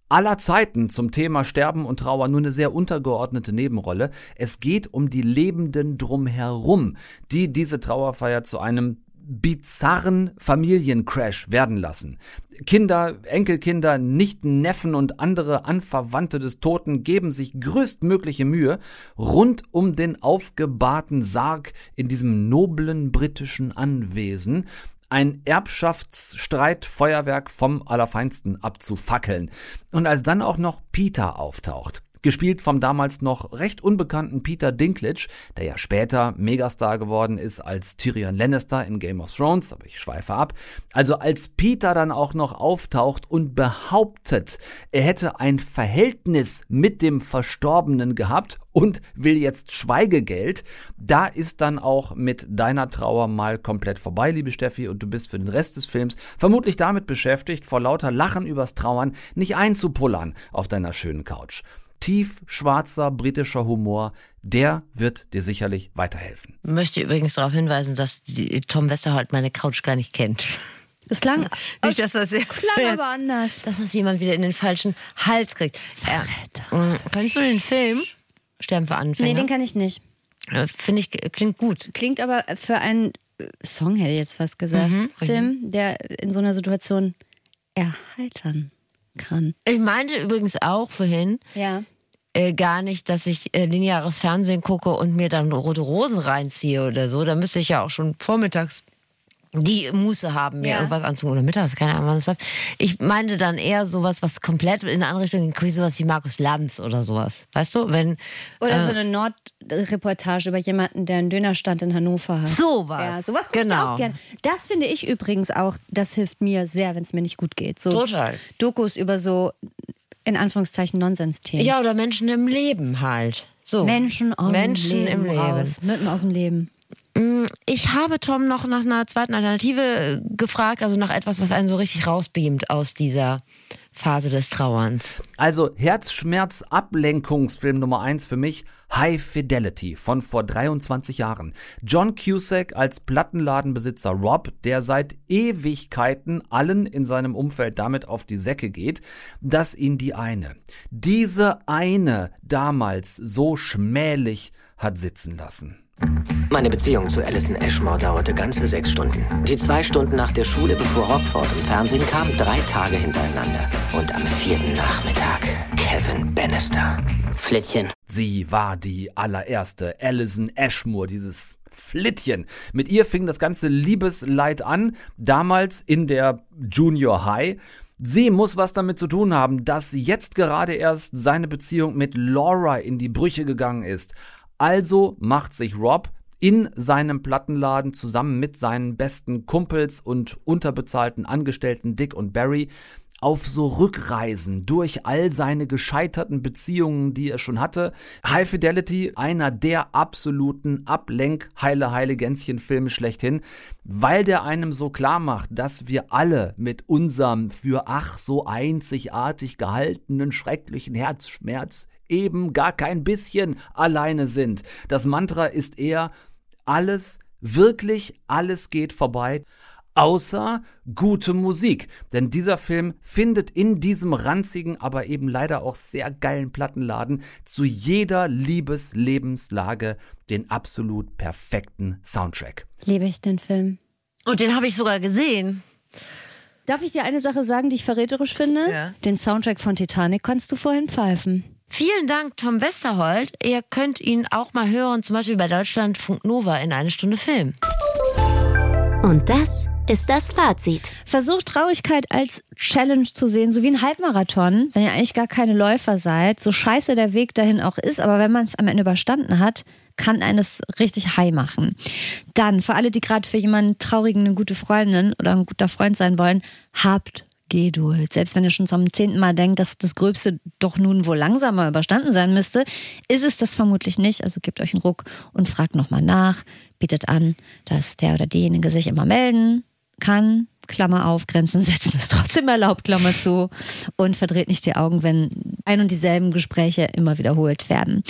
H: aller Zeiten zum Thema Sterben und Trauer nur eine sehr untergeordnete Nebenrolle. Es geht um die Lebenden drumherum, die diese Trauerfeier zu einem bizarren Familiencrash werden lassen. Kinder, Enkelkinder, Nichten, Neffen und andere Anverwandte des Toten geben sich größtmögliche Mühe, rund um den aufgebahrten Sarg in diesem noblen britischen Anwesen ein Erbschaftsstreitfeuerwerk vom Allerfeinsten abzufackeln. Und als dann auch noch Peter auftaucht, gespielt vom damals noch recht unbekannten Peter Dinklage, der ja später Megastar geworden ist als Tyrion Lannister in Game of Thrones, aber ich schweife ab. Also als Peter dann auch noch auftaucht und behauptet, er hätte ein Verhältnis mit dem Verstorbenen gehabt und will jetzt Schweigegeld, da ist dann auch mit deiner Trauer mal komplett vorbei, liebe Steffi, und du bist für den Rest des Films vermutlich damit beschäftigt, vor lauter Lachen übers Trauern nicht einzupullern auf deiner schönen Couch tief schwarzer britischer Humor, der wird dir sicherlich weiterhelfen.
B: Ich möchte übrigens darauf hinweisen, dass die, Tom Westerholt meine Couch gar nicht kennt.
C: Das klang,
B: Nicht, dass das,
C: klang aber anders.
B: dass das jemand wieder in den falschen Hals kriegt. Äh, kennst du den Film Sterben für Anfänger?
C: Nee, den kann ich nicht.
B: Äh, Finde ich, klingt gut.
C: Klingt aber für einen äh, Song, hätte ich jetzt fast gesagt,
B: Mhm,
C: Film, der in so einer Situation erheitern kann.
B: Ich meinte übrigens auch vorhin
C: Ja.
B: Äh, gar nicht, dass ich äh, lineares Fernsehen gucke und mir dann rote Rosen reinziehe oder so. Da müsste ich ja auch schon vormittags die Muße haben, mir
C: Ja.
B: irgendwas anzugucken. Oder mittags, keine Ahnung, wann das läuft. Ich meinte dann eher sowas, was komplett in eine andere Richtung geht, sowas wie Markus Lanz oder sowas. Weißt du, wenn
C: Oder
B: äh,
C: so eine Nordreportage über jemanden, der einen Dönerstand in Hannover hat.
B: Sowas.
C: Ja, sowas gucke ich
B: Genau.
C: auch gern. Das finde ich übrigens auch, das hilft mir sehr, wenn es mir nicht gut geht. So
B: Total.
C: Dokus über so, in Anführungszeichen, Nonsensthemen.
B: Ja, oder Menschen im Leben halt. So.
C: Menschen, aus
B: Menschen
C: dem Leben
B: im Leben.
C: raus. Mitten aus dem Leben.
B: Ich habe Tom noch nach einer zweiten Alternative äh, gefragt, also nach etwas, was einen so richtig rausbeamt aus dieser Phase des Trauerns.
H: Also Herzschmerz-Ablenkungsfilm Nummer eins für mich, High Fidelity von vor 23 Jahren. John Cusack als Plattenladenbesitzer Rob, der seit Ewigkeiten allen in seinem Umfeld damit auf die Säcke geht, dass ihn die eine, diese eine damals so schmählich hat sitzen lassen.
J: Meine Beziehung zu Alison Ashmore dauerte ganze sechs Stunden. Die zwei Stunden nach der Schule, bevor Rockford im Fernsehen kam, drei Tage hintereinander. Und am vierten Nachmittag Kevin Bannister. Flittchen.
H: Sie war die allererste Alison Ashmore, dieses Flittchen. Mit ihr fing das ganze Liebesleid an, damals in der Junior High. Sie muss was damit zu tun haben, dass jetzt gerade erst seine Beziehung mit Laura in die Brüche gegangen ist. Also macht sich Rob in seinem Plattenladen zusammen mit seinen besten Kumpels und unterbezahlten Angestellten Dick und Barry auf so Rückreisen durch all seine gescheiterten Beziehungen, die er schon hatte. High Fidelity, einer der absoluten Ablenk heile heile Gänschen Filme schlechthin, weil der einem so klar macht, dass wir alle mit unserem für ach so einzigartig gehaltenen schrecklichen Herzschmerz eben gar kein bisschen alleine sind. Das Mantra ist eher alles wirklich alles geht vorbei außer gute Musik. Denn dieser Film findet in diesem ranzigen, aber eben leider auch sehr geilen Plattenladen zu jeder Liebeslebenslage den absolut perfekten Soundtrack.
C: Liebe ich den Film.
B: Und den habe ich sogar gesehen.
C: Darf ich dir eine Sache sagen, die ich verräterisch finde?
B: Ja.
C: Den Soundtrack von Titanic kannst du vorhin pfeifen.
B: Vielen Dank, Tom Westerholt. Ihr könnt ihn auch mal hören, zum Beispiel bei Deutschlandfunk Nova in eine Stunde Film.
D: Und das ist das Fazit.
C: Versucht Traurigkeit als Challenge zu sehen, so wie ein Halbmarathon, wenn ihr eigentlich gar keine Läufer seid, so scheiße der Weg dahin auch ist, aber wenn man es am Ende überstanden hat, kann eines richtig high machen. Dann, für alle, die gerade für jemanden traurigen eine gute Freundin oder ein guter Freund sein wollen, habt Geduld. Selbst wenn ihr schon zum zehnten Mal denkt, dass das Gröbste doch nun wohl langsamer überstanden sein müsste, ist es das vermutlich nicht. Also gebt euch einen Ruck und fragt nochmal nach, bietet an, dass der oder diejenige sich immer melden kann. Klammer auf, Grenzen setzen ist trotzdem erlaubt, Klammer zu. Und verdreht nicht die Augen, wenn ein und dieselben Gespräche immer wiederholt werden.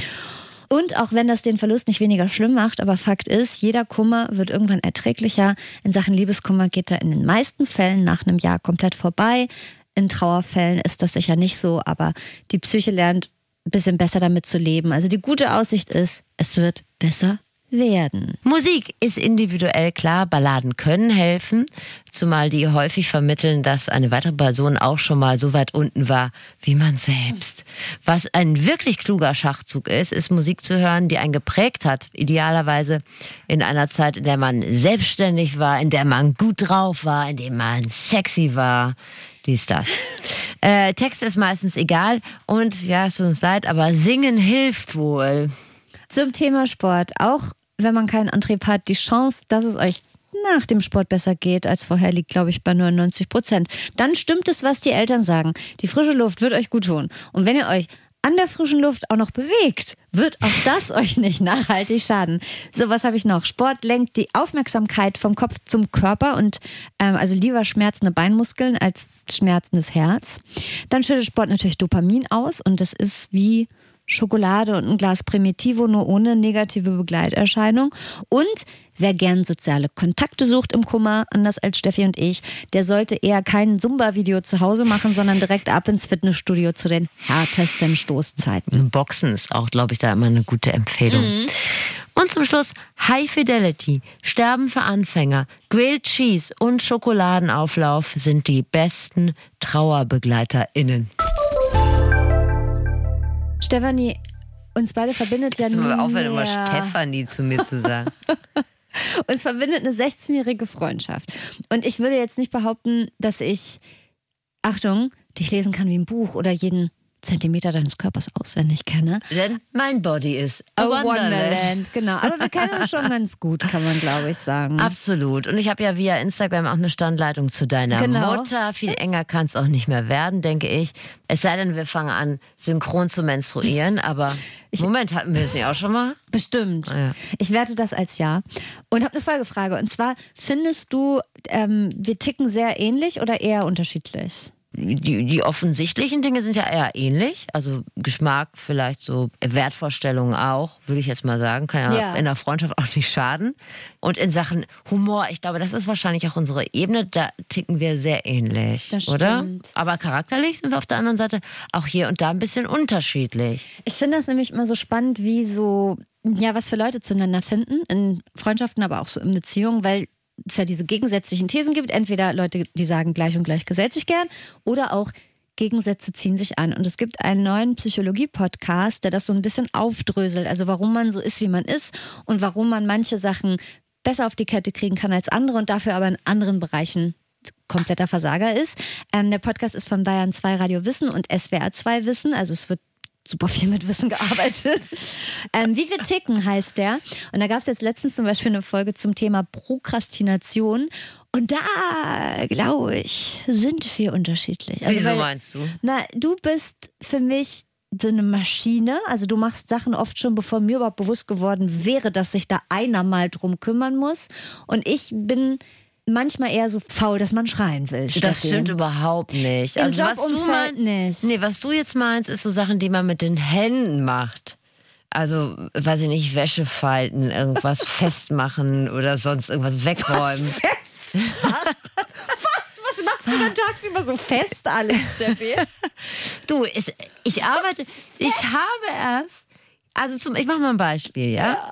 C: Und auch wenn das den Verlust nicht weniger schlimm macht, aber Fakt ist, jeder Kummer wird irgendwann erträglicher. In Sachen Liebeskummer geht er in den meisten Fällen nach einem Jahr komplett vorbei. In Trauerfällen ist das sicher nicht so, aber die Psyche lernt ein bisschen besser damit zu leben. Also die gute Aussicht ist, es wird besser werden.
B: Musik ist individuell klar, Balladen können helfen, zumal die häufig vermitteln, dass eine weitere Person auch schon mal so weit unten war wie man selbst. Was ein wirklich kluger Schachzug ist, ist Musik zu hören, die einen geprägt hat, idealerweise in einer Zeit, in der man selbstständig war, in der man gut drauf war, in der man sexy war. Dies, das. Äh, Text ist meistens egal und ja, es tut uns leid, aber singen hilft wohl.
C: Zum Thema Sport. Auch wenn man keinen Antrieb hat, die Chance, dass es euch nach dem Sport besser geht als vorher, liegt, glaube ich, bei 99 Prozent. Dann stimmt es, was die Eltern sagen. Die frische Luft wird euch gut tun. Und wenn ihr euch an der frischen Luft auch noch bewegt, wird auch das euch nicht nachhaltig schaden. So, was habe ich noch? Sport lenkt die Aufmerksamkeit vom Kopf zum Körper und ähm, also lieber schmerzende Beinmuskeln als schmerzendes Herz. Dann schüttet Sport natürlich Dopamin aus und das ist wie Schokolade und ein Glas Primitivo, nur ohne negative Begleiterscheinung. Und wer gern soziale Kontakte sucht im Kummer, anders als Steffi und ich, der sollte eher kein Zumba-Video zu Hause machen, sondern direkt ab ins Fitnessstudio zu den härtesten Stoßzeiten.
B: Boxen ist auch, glaube ich, da immer eine gute Empfehlung. Und zum Schluss High Fidelity, Sterben für Anfänger, Grilled Cheese und Schokoladenauflauf sind die besten TrauerbegleiterInnen.
C: Stefanie, uns beide verbindet ja
B: mal aufhören, immer Stefanie zu mir zu sagen.
C: Uns verbindet eine 16-jährige Freundschaft. Und ich würde jetzt nicht behaupten, dass ich, Achtung, dich lesen kann wie ein Buch oder jeden Zentimeter deines Körpers auswendig kenne.
B: Denn mein Body ist a,
C: A
B: Wonderland.
C: Wonderland, genau. Aber wir kennen uns schon ganz gut, kann man glaube ich sagen.
B: Absolut. Und ich habe ja via Instagram auch eine Standleitung zu deiner
C: Genau.
B: Mutter. Viel enger kann es auch nicht mehr werden, denke ich. Es sei denn, wir fangen an, synchron zu menstruieren. Aber Moment, hatten wir es nicht auch schon mal?
C: Bestimmt.
B: Ah, ja.
C: Ich werte das als ja. Und habe eine Folgefrage. Und zwar, findest du, ähm, wir ticken sehr ähnlich oder eher unterschiedlich?
B: Die, die offensichtlichen Dinge sind ja eher ähnlich. Also Geschmack vielleicht so, Wertvorstellungen auch, würde ich jetzt mal sagen. Kann ja,
C: Ja.
B: in der Freundschaft auch nicht schaden. Und in Sachen Humor, ich glaube, das ist wahrscheinlich auch unsere Ebene. Da ticken wir sehr ähnlich,
C: Das
B: oder?
C: stimmt.
B: Aber charakterlich sind wir auf der anderen Seite auch hier und da ein bisschen unterschiedlich.
C: Ich finde das nämlich immer so spannend, wie so, ja, was für Leute zueinander finden, in Freundschaften, aber auch so in Beziehungen, weil es ja diese gegensätzlichen Thesen gibt. Entweder Leute, die sagen, gleich und gleich gesellt sich gern, oder auch Gegensätze ziehen sich an. Und es gibt einen neuen Psychologie-Podcast, der das so ein bisschen aufdröselt. Also warum man so ist, wie man ist und warum man manche Sachen besser auf die Kette kriegen kann als andere und dafür aber in anderen Bereichen kompletter Versager ist. Ähm, der Podcast ist von Bayern 2 Radio Wissen und SWR 2 Wissen. Also es wird super viel mit Wissen gearbeitet. Ähm, Wie wir ticken heißt der. Und da gab es jetzt letztens zum Beispiel eine Folge zum Thema Prokrastination. Und da, glaube ich, sind wir unterschiedlich.
B: Wieso
C: weil-
B: meinst du?
C: Na, du bist für mich so eine Maschine. Also du machst Sachen oft schon, bevor mir überhaupt bewusst geworden wäre, dass sich da einer mal drum kümmern muss. Und ich bin manchmal eher so faul, dass man schreien will.
B: Das stimmt überhaupt nicht.
C: Im
B: also was du meinst,
C: nicht.
B: nee, was du jetzt meinst, ist so Sachen, die man mit den Händen macht. Also, weiß ich nicht, Wäsche falten, irgendwas festmachen oder sonst irgendwas wegräumen.
C: Was machst du denn tagsüber so fest alles, Steffi?
B: Du, es, ich arbeite, ich habe erst, also zum, ich mache mal ein Beispiel, ja.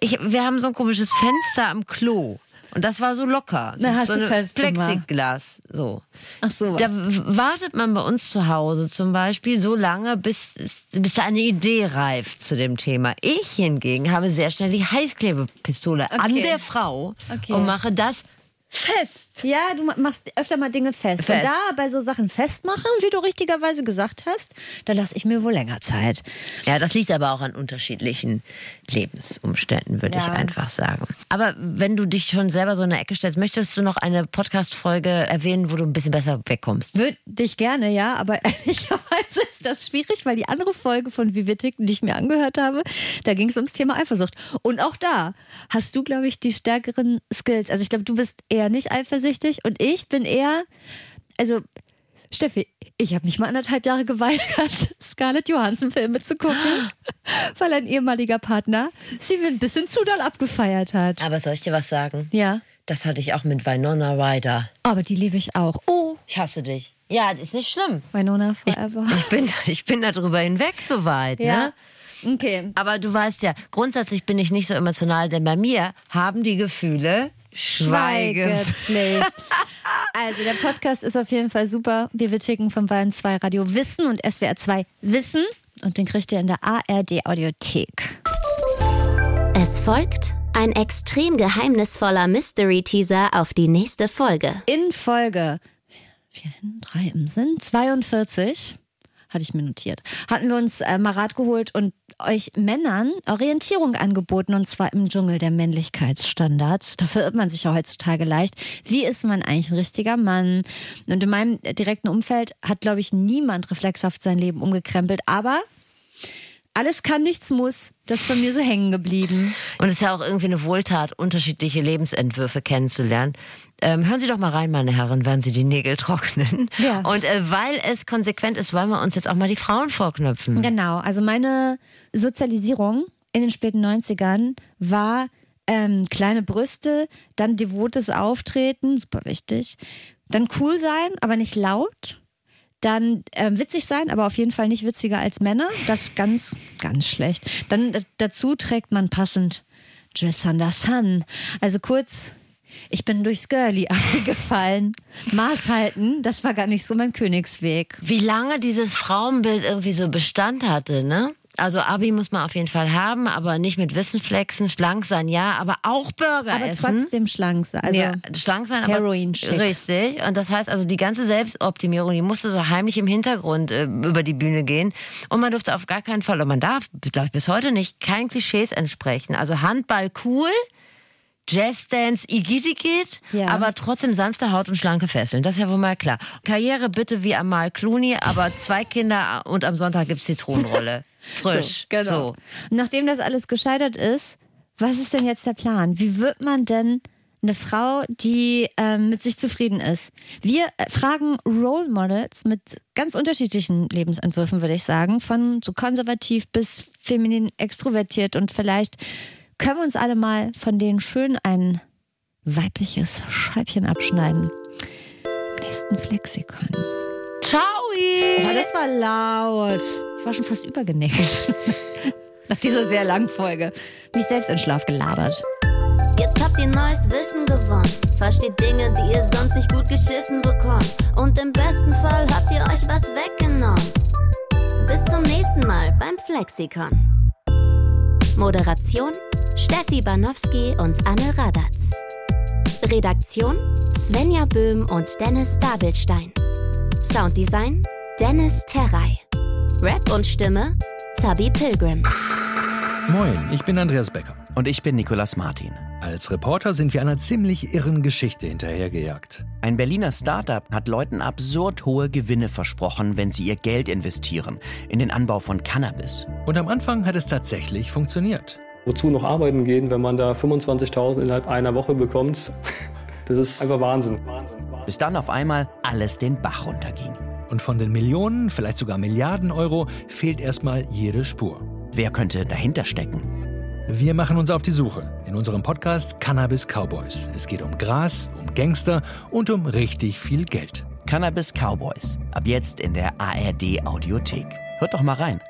B: Ich, wir haben so ein komisches Fenster am Klo. Und das war so locker. Das
C: Na, hast
B: so
C: du festgemacht.
B: Plexiglas. So.
C: Ach so.
B: Da wartet man bei uns zu Hause zum Beispiel so lange, bis, bis da eine Idee reift zu dem Thema. Ich hingegen habe sehr schnell die Heißklebepistole an
C: Okay.
B: der Frau
C: Okay.
B: und mache das fest.
C: Ja, du ma- machst öfter mal Dinge fest.
B: Fest.
C: Und da bei so Sachen festmachen, wie du richtigerweise gesagt hast, da lasse ich mir wohl länger Zeit.
B: Ja, das liegt aber auch an unterschiedlichen Lebensumständen, würde ich
C: Ja.
B: einfach sagen. Aber wenn du dich schon selber so in eine Ecke stellst, möchtest du noch eine Podcast-Folge erwähnen, wo du ein bisschen besser wegkommst?
C: Würde ich gerne, ja, aber ehrlicherweise das schwierig, weil die andere Folge von ticken, die ich mir angehört habe, da ging es ums Thema Eifersucht. Und auch da hast du, glaube ich, die stärkeren Skills. Also ich glaube, du bist eher nicht eifersüchtig und ich bin eher, also Steffi, ich habe mich mal anderthalb Jahre geweigert, Scarlett Johansson Filme zu gucken, weil ein ehemaliger Partner sie mir ein bisschen zu doll abgefeiert hat.
B: Aber soll ich dir was sagen?
C: Ja,
B: Das hatte ich auch mit Winona Ryder.
C: aber die liebe ich auch. Oh,
B: Ich hasse dich. Ja, das ist nicht schlimm.
C: Winona Forever.
B: Ich bin, ich bin darüber hinweg soweit,
C: ja,
B: ne?
C: okay.
B: Aber du weißt ja, grundsätzlich bin ich nicht so emotional, denn bei mir haben die Gefühle Schweigepflicht.
C: Schweigepflicht. also der Podcast ist auf jeden Fall super. Wir wir ticken von Bayern 2 Radio Wissen und SWR 2 Wissen. Und den kriegt ihr in der ARD Audiothek.
D: Es folgt ein extrem geheimnisvoller Mystery-Teaser auf die nächste Folge.
C: In Folge vier hin, drei im Sinn, 42, hatte ich mir notiert, hatten wir uns äh, mal Rat geholt und euch Männern Orientierung angeboten und zwar im Dschungel der Männlichkeitsstandards. Da verirrt man sich ja heutzutage leicht. Wie ist man eigentlich ein richtiger Mann? Und in meinem direkten Umfeld hat, glaube ich, niemand reflexhaft sein Leben umgekrempelt, aber alles kann, nichts muss. Das ist bei mir so hängen geblieben.
B: Und es ist ja auch irgendwie eine Wohltat, unterschiedliche Lebensentwürfe kennenzulernen. Ähm, hören Sie doch mal rein, meine Herren, während Sie die Nägel trocknen.
C: Ja.
B: Und äh, weil es konsequent ist, wollen wir uns jetzt auch mal die Frauen vorknöpfen.
C: Genau, also meine Sozialisierung in den späten 90ern war ähm, kleine Brüste, dann devotes Auftreten, super wichtig, dann cool sein, aber nicht laut, dann ähm, witzig sein, aber auf jeden Fall nicht witziger als Männer, das ganz, ganz schlecht. Dann äh, dazu trägt man passend Dress Under Sun, also kurz... Ich bin durchs Girlie abgefallen. Maß halten, das war gar nicht so mein Königsweg.
B: Wie lange dieses Frauenbild irgendwie so Bestand hatte, ne? Also Abi muss man auf jeden Fall haben, aber nicht mit Wissen flexen, schlank sein, ja, aber auch Burger
C: Aber
B: essen.
C: trotzdem schlank sein. Also
B: ja, schlank sein, aber
C: Heroin-schick.
B: richtig. Und das heißt also, die ganze Selbstoptimierung, die musste so heimlich im Hintergrund äh, über die Bühne gehen. Und man durfte auf gar keinen Fall, und man darf, glaube ich, bis heute nicht, kein Klischees entsprechen. Also Handball cool, Jazzdance Igidigit,
C: Ja.
B: aber trotzdem sanfte Haut und schlanke Fesseln. Das ist ja wohl mal klar. Karriere bitte wie Amal Clooney, aber zwei Kinder und am Sonntag gibt's Zitronenrolle. Frisch.
C: So, genau.
B: So.
C: Nachdem das alles gescheitert ist, was ist denn jetzt der Plan? Wie wird man denn eine Frau, die ähm, mit sich zufrieden ist? Wir äh, fragen Role Models mit ganz unterschiedlichen Lebensentwürfen, würde ich sagen, von so konservativ bis feminin extrovertiert und vielleicht können wir uns alle mal von denen schön ein weibliches Scheibchen abschneiden. Im nächsten Flexikon.
B: Ciao!
C: Oh, das war laut. Ich war schon fast übergenickt. Nach dieser sehr langen Folge. Mich selbst in Schlaf gelabert.
D: Jetzt habt ihr neues Wissen gewonnen. Versteht Dinge, die ihr sonst nicht gut geschissen bekommt. Und im besten Fall habt ihr euch was weggenommen. Bis zum nächsten Mal beim Flexikon. Moderation Steffi Banowski und Anne Radatz. Redaktion Svenja Böhm und Dennis Dabelstein. Sounddesign Dennis Terrei. Rap und Stimme Zabi Pilgrim.
K: Moin, ich bin Andreas Becker.
L: Und ich bin Nikolas Martin.
K: Als Reporter sind wir einer ziemlich irren Geschichte hinterhergejagt.
L: Ein Berliner Startup hat Leuten absurd hohe Gewinne versprochen, wenn sie ihr Geld investieren in den Anbau von Cannabis.
K: Und am Anfang hat es tatsächlich funktioniert.
M: Wozu noch arbeiten gehen, wenn man da 25.000 innerhalb einer Woche bekommt? Das ist einfach Wahnsinn.
L: Bis dann auf einmal alles den Bach runterging.
K: Und von den Millionen, vielleicht sogar Milliarden Euro fehlt erstmal jede Spur.
L: Wer könnte dahinter stecken?
K: Wir machen uns auf die Suche in unserem Podcast Cannabis Cowboys. Es geht um Gras, um Gangster und um richtig viel Geld.
L: Cannabis Cowboys. Ab jetzt in der ARD Audiothek. Hört doch mal rein.